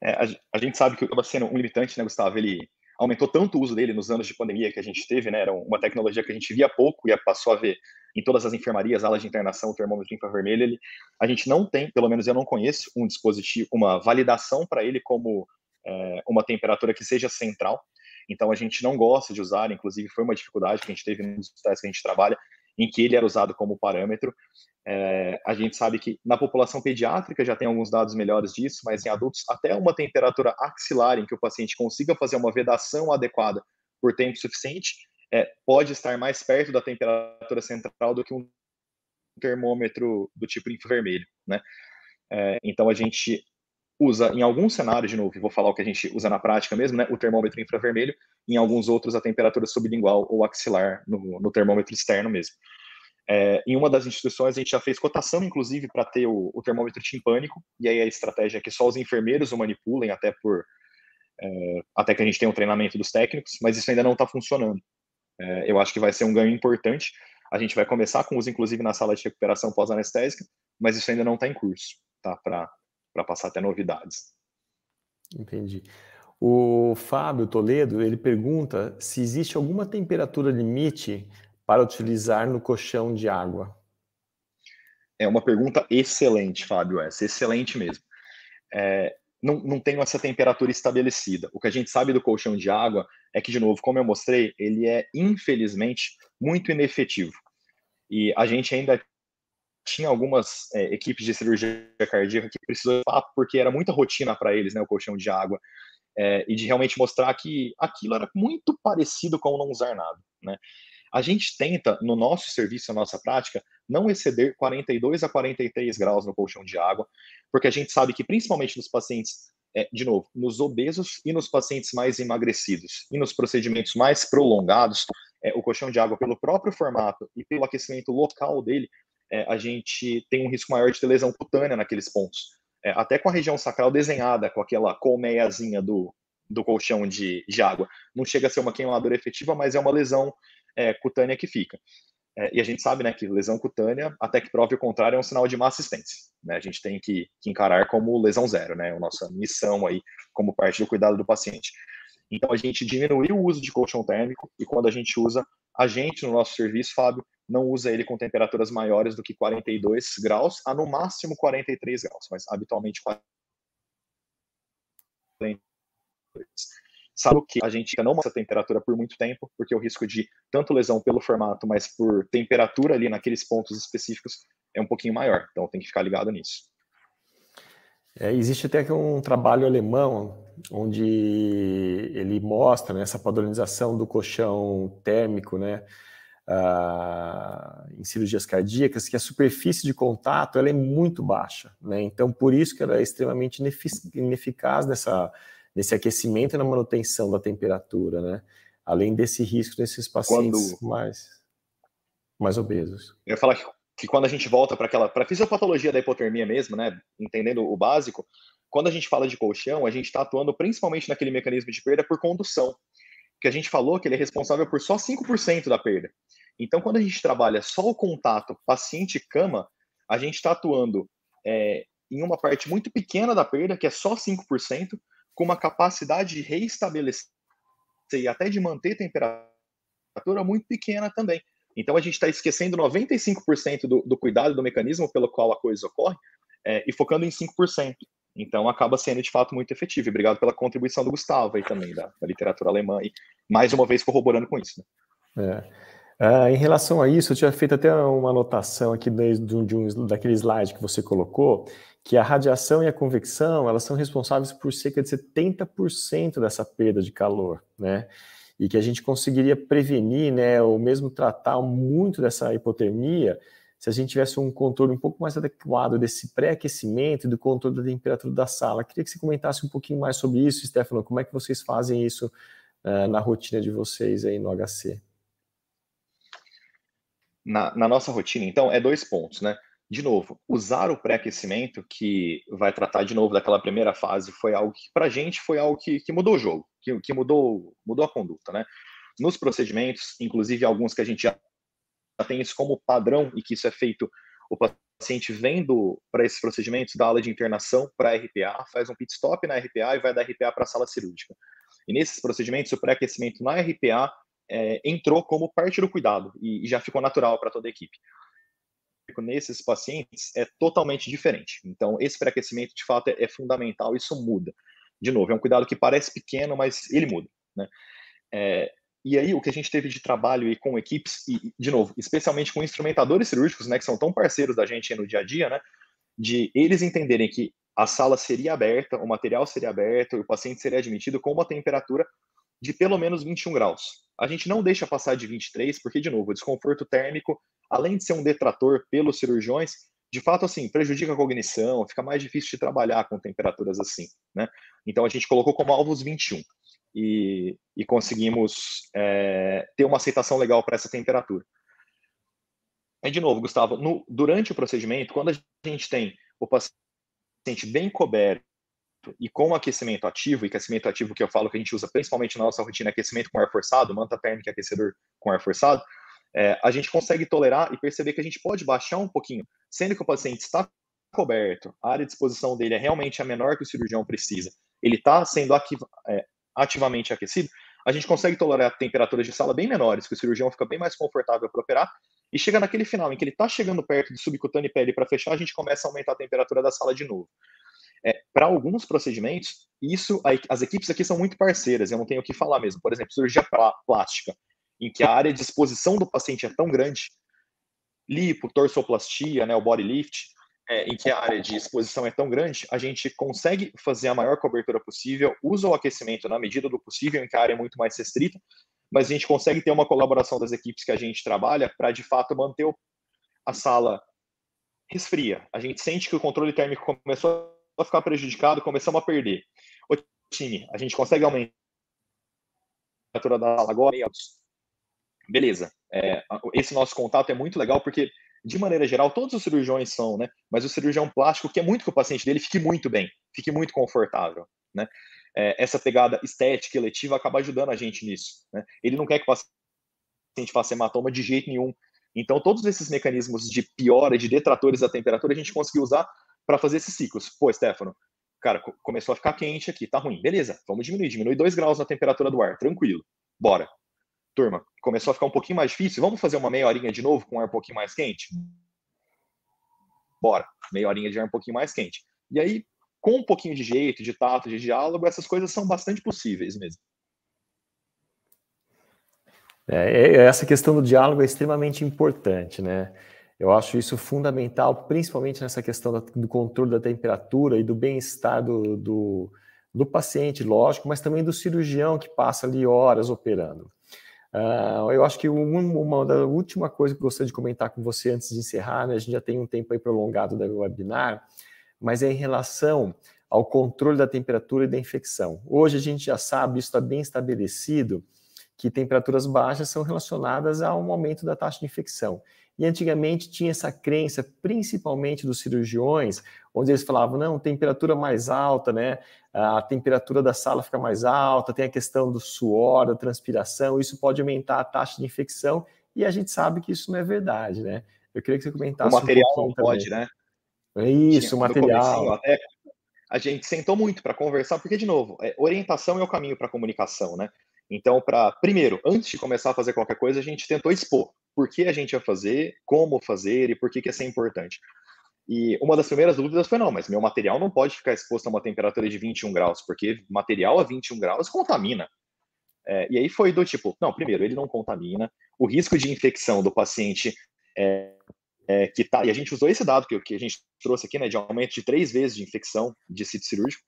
É, a, a, gente sabe que acaba sendo um limitante, né, Gustavo? Ele aumentou tanto o uso dele nos anos de pandemia que a gente teve, né? Era uma tecnologia que a gente via pouco e passou a ver em todas as enfermarias, alas de internação, o termômetro infravermelho. Ele, a gente não tem, pelo menos eu não conheço, um dispositivo, uma validação para ele como é, uma temperatura que seja central. Então a gente não gosta de usar, inclusive foi uma dificuldade que a gente teve nos testes que a gente trabalha, em que ele era usado como parâmetro. É, a gente sabe que na população pediátrica já tem alguns dados melhores disso, mas em adultos, até uma temperatura axilar em que o paciente consiga fazer uma vedação adequada por tempo suficiente, é, pode estar mais perto da temperatura central do que um termômetro do tipo infravermelho, né? É, então a gente usa em alguns cenários, de novo, vou falar o que a gente usa na prática mesmo, né? O termômetro infravermelho, em alguns outros a temperatura sublingual ou axilar no, no termômetro externo mesmo. É, em uma das instituições a gente já fez cotação, inclusive, para ter o, o, termômetro timpânico, e aí a estratégia é que só os enfermeiros o manipulem, até por é, até que a gente tenha um treinamento dos técnicos, mas isso ainda não está funcionando. É, eu acho que vai ser um ganho importante. A gente vai começar com uso, inclusive, na sala de recuperação pós-anestésica, mas isso ainda não está em curso, tá? Passar até novidades. Entendi. O Fábio Toledo, ele pergunta se existe alguma temperatura limite para utilizar no colchão de água. É uma pergunta excelente, Fábio, essa, excelente mesmo. É, não, não tenho essa temperatura estabelecida. O que a gente sabe do colchão de água é que, de novo, como eu mostrei, ele é, infelizmente, muito inefetivo. E a gente ainda tinha algumas é, equipes de cirurgia cardíaca que precisou porque era muita rotina para eles, né, o colchão de água é, e de realmente mostrar que aquilo era muito parecido com não usar nada, né? A gente tenta, no nosso serviço, na nossa prática, não exceder 42 a 43 graus no colchão de água, porque a gente sabe que, principalmente nos pacientes, é, de novo, nos obesos e nos pacientes mais emagrecidos, e nos procedimentos mais prolongados, é, o colchão de água, pelo próprio formato e pelo aquecimento local dele, é, a gente tem um risco maior de ter lesão cutânea naqueles pontos é, até com a região sacral desenhada, com aquela colmeiazinha do, do colchão de, de água. Não chega a ser uma queimadura efetiva, mas é uma lesão é, cutânea que fica. É, e a gente sabe né, que lesão cutânea, até que prove o contrário, é um sinal de má assistência. Né? A gente tem que, que, encarar como lesão zero, né? a nossa missão aí, como parte do cuidado do paciente. Então, a gente diminuiu o uso de colchão térmico e quando a gente usa, a gente no nosso serviço, Fábio, não usa ele com temperaturas maiores do que 42 graus, a no máximo 43 graus, mas habitualmente 42. Sabe que a gente não mostra a temperatura por muito tempo, porque o risco de tanto lesão pelo formato, mas por temperatura ali naqueles pontos específicos é um pouquinho maior. Então tem que ficar ligado nisso. É, existe até um trabalho alemão onde ele mostra né, essa padronização do colchão térmico, né? Uh, em cirurgias cardíacas que a superfície de contato ela é muito baixa, né? Então, por isso que ela é extremamente ineficaz nessa, nesse aquecimento e na manutenção da temperatura, né? Além desse risco nesses pacientes quando... mais, mais obesos. Eu ia falar que, que quando a gente volta para aquela, para fisiopatologia da hipotermia mesmo, né? Entendendo o básico, quando a gente fala de colchão, a gente está atuando principalmente naquele mecanismo de perda por condução que a gente falou que ele é responsável por só 5% da perda. Então, quando a gente trabalha só o contato paciente-cama, a gente está atuando é, em uma parte muito pequena da perda, que é só 5%, com uma capacidade de reestabelecer e até de manter temperatura muito pequena também. Então, a gente está esquecendo 95% do, do cuidado do mecanismo pelo qual a coisa ocorre é, e focando em 5%. Então acaba sendo de fato muito efetivo. E obrigado pela contribuição do Gustavo aí também, da, da literatura alemã, e mais uma vez corroborando com isso. Né? É. Uh, em relação a isso, eu tinha feito até uma anotação aqui de, de um, daquele slide que você colocou, que a radiação e a convecção elas são responsáveis por cerca de 70% dessa perda de calor, né? E que a gente conseguiria prevenir, né, ou mesmo tratar muito dessa hipotermia se a gente tivesse um controle um pouco mais adequado desse pré-aquecimento e do controle da temperatura da sala. Queria que você comentasse um pouquinho mais sobre isso, Stefano, como é que vocês fazem isso uh, na rotina de vocês aí no HC? Na, na nossa rotina, então, é dois pontos, né? De novo, usar o pré-aquecimento, que vai tratar de novo daquela primeira fase, foi algo que, para a gente, foi algo que, que mudou o jogo, que, que mudou, mudou a conduta, né? Nos procedimentos, inclusive alguns que a gente já tem isso como padrão e que isso é feito, o paciente vem para esses procedimentos da aula de internação para a RPA, faz um pit stop na RPA e vai da RPA para a sala cirúrgica. E nesses procedimentos, o pré-aquecimento na RPA é, entrou como parte do cuidado e, e já ficou natural para toda a equipe. Nesses pacientes é totalmente diferente. Então, esse pré-aquecimento, de fato, é, é, fundamental, isso muda. De novo, é um cuidado que parece pequeno, mas ele muda. Né? É, e aí, o que a gente teve de trabalho e com equipes, e, de novo, especialmente com instrumentadores cirúrgicos, né, que são tão parceiros da gente no dia a dia, né, de eles entenderem que a sala seria aberta, o material seria aberto, o paciente seria admitido com uma temperatura de pelo menos 21 graus. A gente não deixa passar de 23, porque, de novo, o desconforto térmico, além de ser um detrator pelos cirurgiões, de fato, assim, prejudica a cognição, fica mais difícil de trabalhar com temperaturas assim, né? Então, a gente colocou como alvos 21 e, e conseguimos é, ter uma aceitação legal para essa temperatura. Aí, de novo, Gustavo, no, durante o procedimento, quando a gente tem o paciente bem coberto e com aquecimento ativo, e aquecimento ativo que eu falo que a gente usa principalmente na nossa rotina, aquecimento com ar forçado, manta térmica e aquecedor com ar forçado, é, a gente consegue tolerar e perceber que a gente pode baixar um pouquinho, sendo que o paciente está coberto, a área de exposição dele é realmente a menor que o cirurgião precisa, ele está sendo é, ativamente aquecido, a gente consegue tolerar temperaturas de sala bem menores, que o cirurgião fica bem mais confortável para operar, e chega naquele final em que ele está chegando perto do subcutâneo e pele para fechar, a gente começa a aumentar a temperatura da sala de novo. É, para alguns procedimentos, isso as equipes aqui são muito parceiras, eu não tenho o que falar mesmo. Por exemplo, cirurgia plástica, em que a área de exposição do paciente é tão grande, lipo, torsoplastia, né, o body lift, é, em que a área de exposição é tão grande, a gente consegue fazer a maior cobertura possível, usa o aquecimento na medida do possível, em que a área é muito mais restrita, mas a gente consegue ter uma colaboração das equipes que a gente trabalha para, de fato, manter a sala resfria. A gente sente que o controle térmico começou a ficar prejudicado, começamos a perder. O time, a gente consegue aumentar a temperatura da sala agora? Beleza. É, esse nosso contato é muito legal porque de maneira geral, todos os cirurgiões são, né? Mas o cirurgião plástico quer muito que o paciente dele fique muito bem, fique muito confortável, né? É, essa pegada estética eletiva acaba ajudando a gente nisso, né? Ele não quer que o paciente faça hematoma de jeito nenhum. Então, todos esses mecanismos de piora, de detratores da temperatura, a gente conseguiu usar para fazer esses ciclos. Pô, Stefano, cara, começou a ficar quente aqui, tá ruim. Beleza, vamos diminuir. Diminui 2 graus na temperatura do ar, tranquilo. Bora turma, começou a ficar um pouquinho mais difícil, vamos fazer uma meia horinha de novo com ar um pouquinho mais quente? Bora, meia horinha de ar um pouquinho mais quente. E aí, com um pouquinho de jeito, de tato, de diálogo, essas coisas são bastante possíveis mesmo. É, é, essa questão do diálogo é extremamente importante, né? Eu acho isso fundamental, principalmente nessa questão do controle da temperatura e do bem-estar do, do, do paciente, lógico, mas também do cirurgião que passa ali horas operando. Uh, eu acho que uma, uma da última coisa que eu gostaria de comentar com você antes de encerrar, né, a gente já tem um tempo aí prolongado do webinar, mas é em relação ao controle da temperatura e da infecção. Hoje a gente já sabe, isso está bem estabelecido, que temperaturas baixas são relacionadas a um aumento da taxa de infecção. E antigamente tinha essa crença, principalmente dos cirurgiões, onde eles falavam, não, temperatura mais alta, né? A temperatura da sala fica mais alta, tem a questão do suor, da transpiração, isso pode aumentar a taxa de infecção, e a gente sabe que isso não é verdade, né? Eu queria que você comentasse. O material um não pode, né? É isso, o material. Até a gente sentou muito para conversar, porque, de novo, é, orientação é o caminho para a comunicação, né? Então, para primeiro, antes de começar a fazer qualquer coisa, a gente tentou expor por que a gente ia fazer, como fazer e por que, que ser importante. E uma das primeiras dúvidas foi: não, mas meu material não pode ficar exposto a uma temperatura de 21 graus, porque material a 21 graus contamina. É, e aí foi do tipo: não, primeiro, ele não contamina, o risco de infecção do paciente é, é, que tá. E a gente usou esse dado que, que a gente trouxe aqui, né, de aumento de três vezes de infecção de sítio cirúrgico.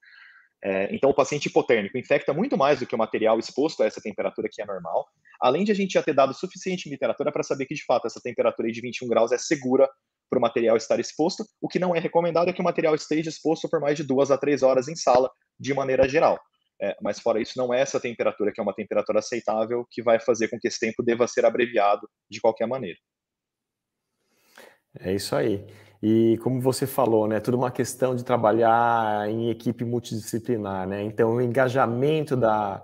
É, então, o paciente hipotérmico infecta muito mais do que o material exposto a essa temperatura que é normal, além de a gente já ter dado suficiente literatura para saber que, de fato, essa temperatura de 21 graus é segura para o material estar exposto. O que não é recomendado é que o material esteja exposto por mais de duas a três horas em sala, de maneira geral. É, mas fora isso, não é essa temperatura que é uma temperatura aceitável que vai fazer com que esse tempo deva ser abreviado de qualquer maneira. É isso aí. E como você falou, né, tudo uma questão de trabalhar em equipe multidisciplinar, né? Então, o engajamento da,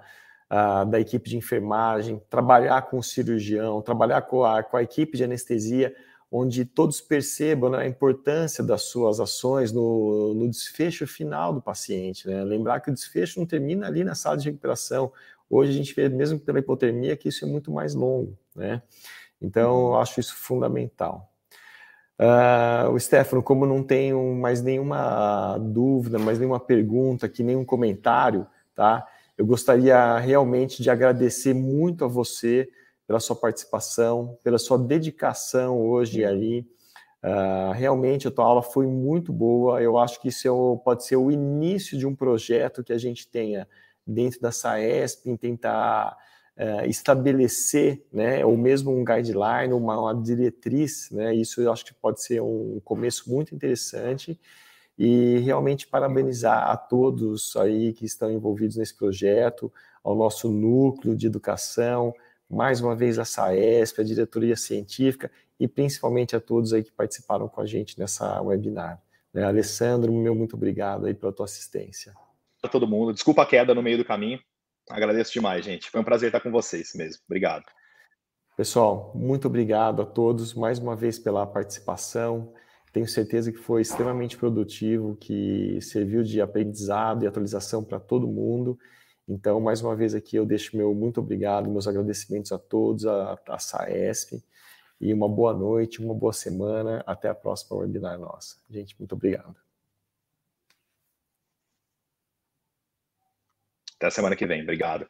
a, da equipe de enfermagem, trabalhar com o cirurgião, trabalhar com a, com a equipe de anestesia, onde todos percebam né, a importância das suas ações no, no desfecho final do paciente. Né? Lembrar que o desfecho não termina ali na sala de recuperação. Hoje a gente vê, mesmo pela hipotermia, que isso é muito mais longo. Né? Então, eu acho isso fundamental. Uh, o Stefano, como não tenho mais nenhuma dúvida, mais nenhuma pergunta aqui, nenhum comentário, tá? Eu gostaria realmente de agradecer muito a você pela sua participação, pela sua dedicação hoje ali. Uh, realmente a tua aula foi muito boa. Eu acho que isso é o, pode ser o início de um projeto que a gente tenha dentro da SAESP em tentar uh, estabelecer, né, ou mesmo um guideline, uma, uma, diretriz, né, isso eu acho que pode ser um começo muito interessante e realmente parabenizar a todos aí que estão envolvidos nesse projeto, ao nosso núcleo de educação, mais uma vez a SAESP, a diretoria científica e principalmente a todos aí que participaram com a gente nessa webinar. Né, Alessandro, meu muito obrigado aí pela tua assistência. Para todo mundo, desculpa a queda no meio do caminho, Agradeço demais, gente. Foi um prazer estar com vocês mesmo. Obrigado. Pessoal, muito obrigado a todos mais uma vez pela participação. Tenho certeza que foi extremamente produtivo, que serviu de aprendizado e atualização para todo mundo. Então, mais uma vez aqui, eu deixo meu muito obrigado, meus agradecimentos a todos, a, a SAESP, e uma boa noite, uma boa semana. Até a próxima webinar nossa. Gente, muito obrigado. Até semana que vem. Obrigado.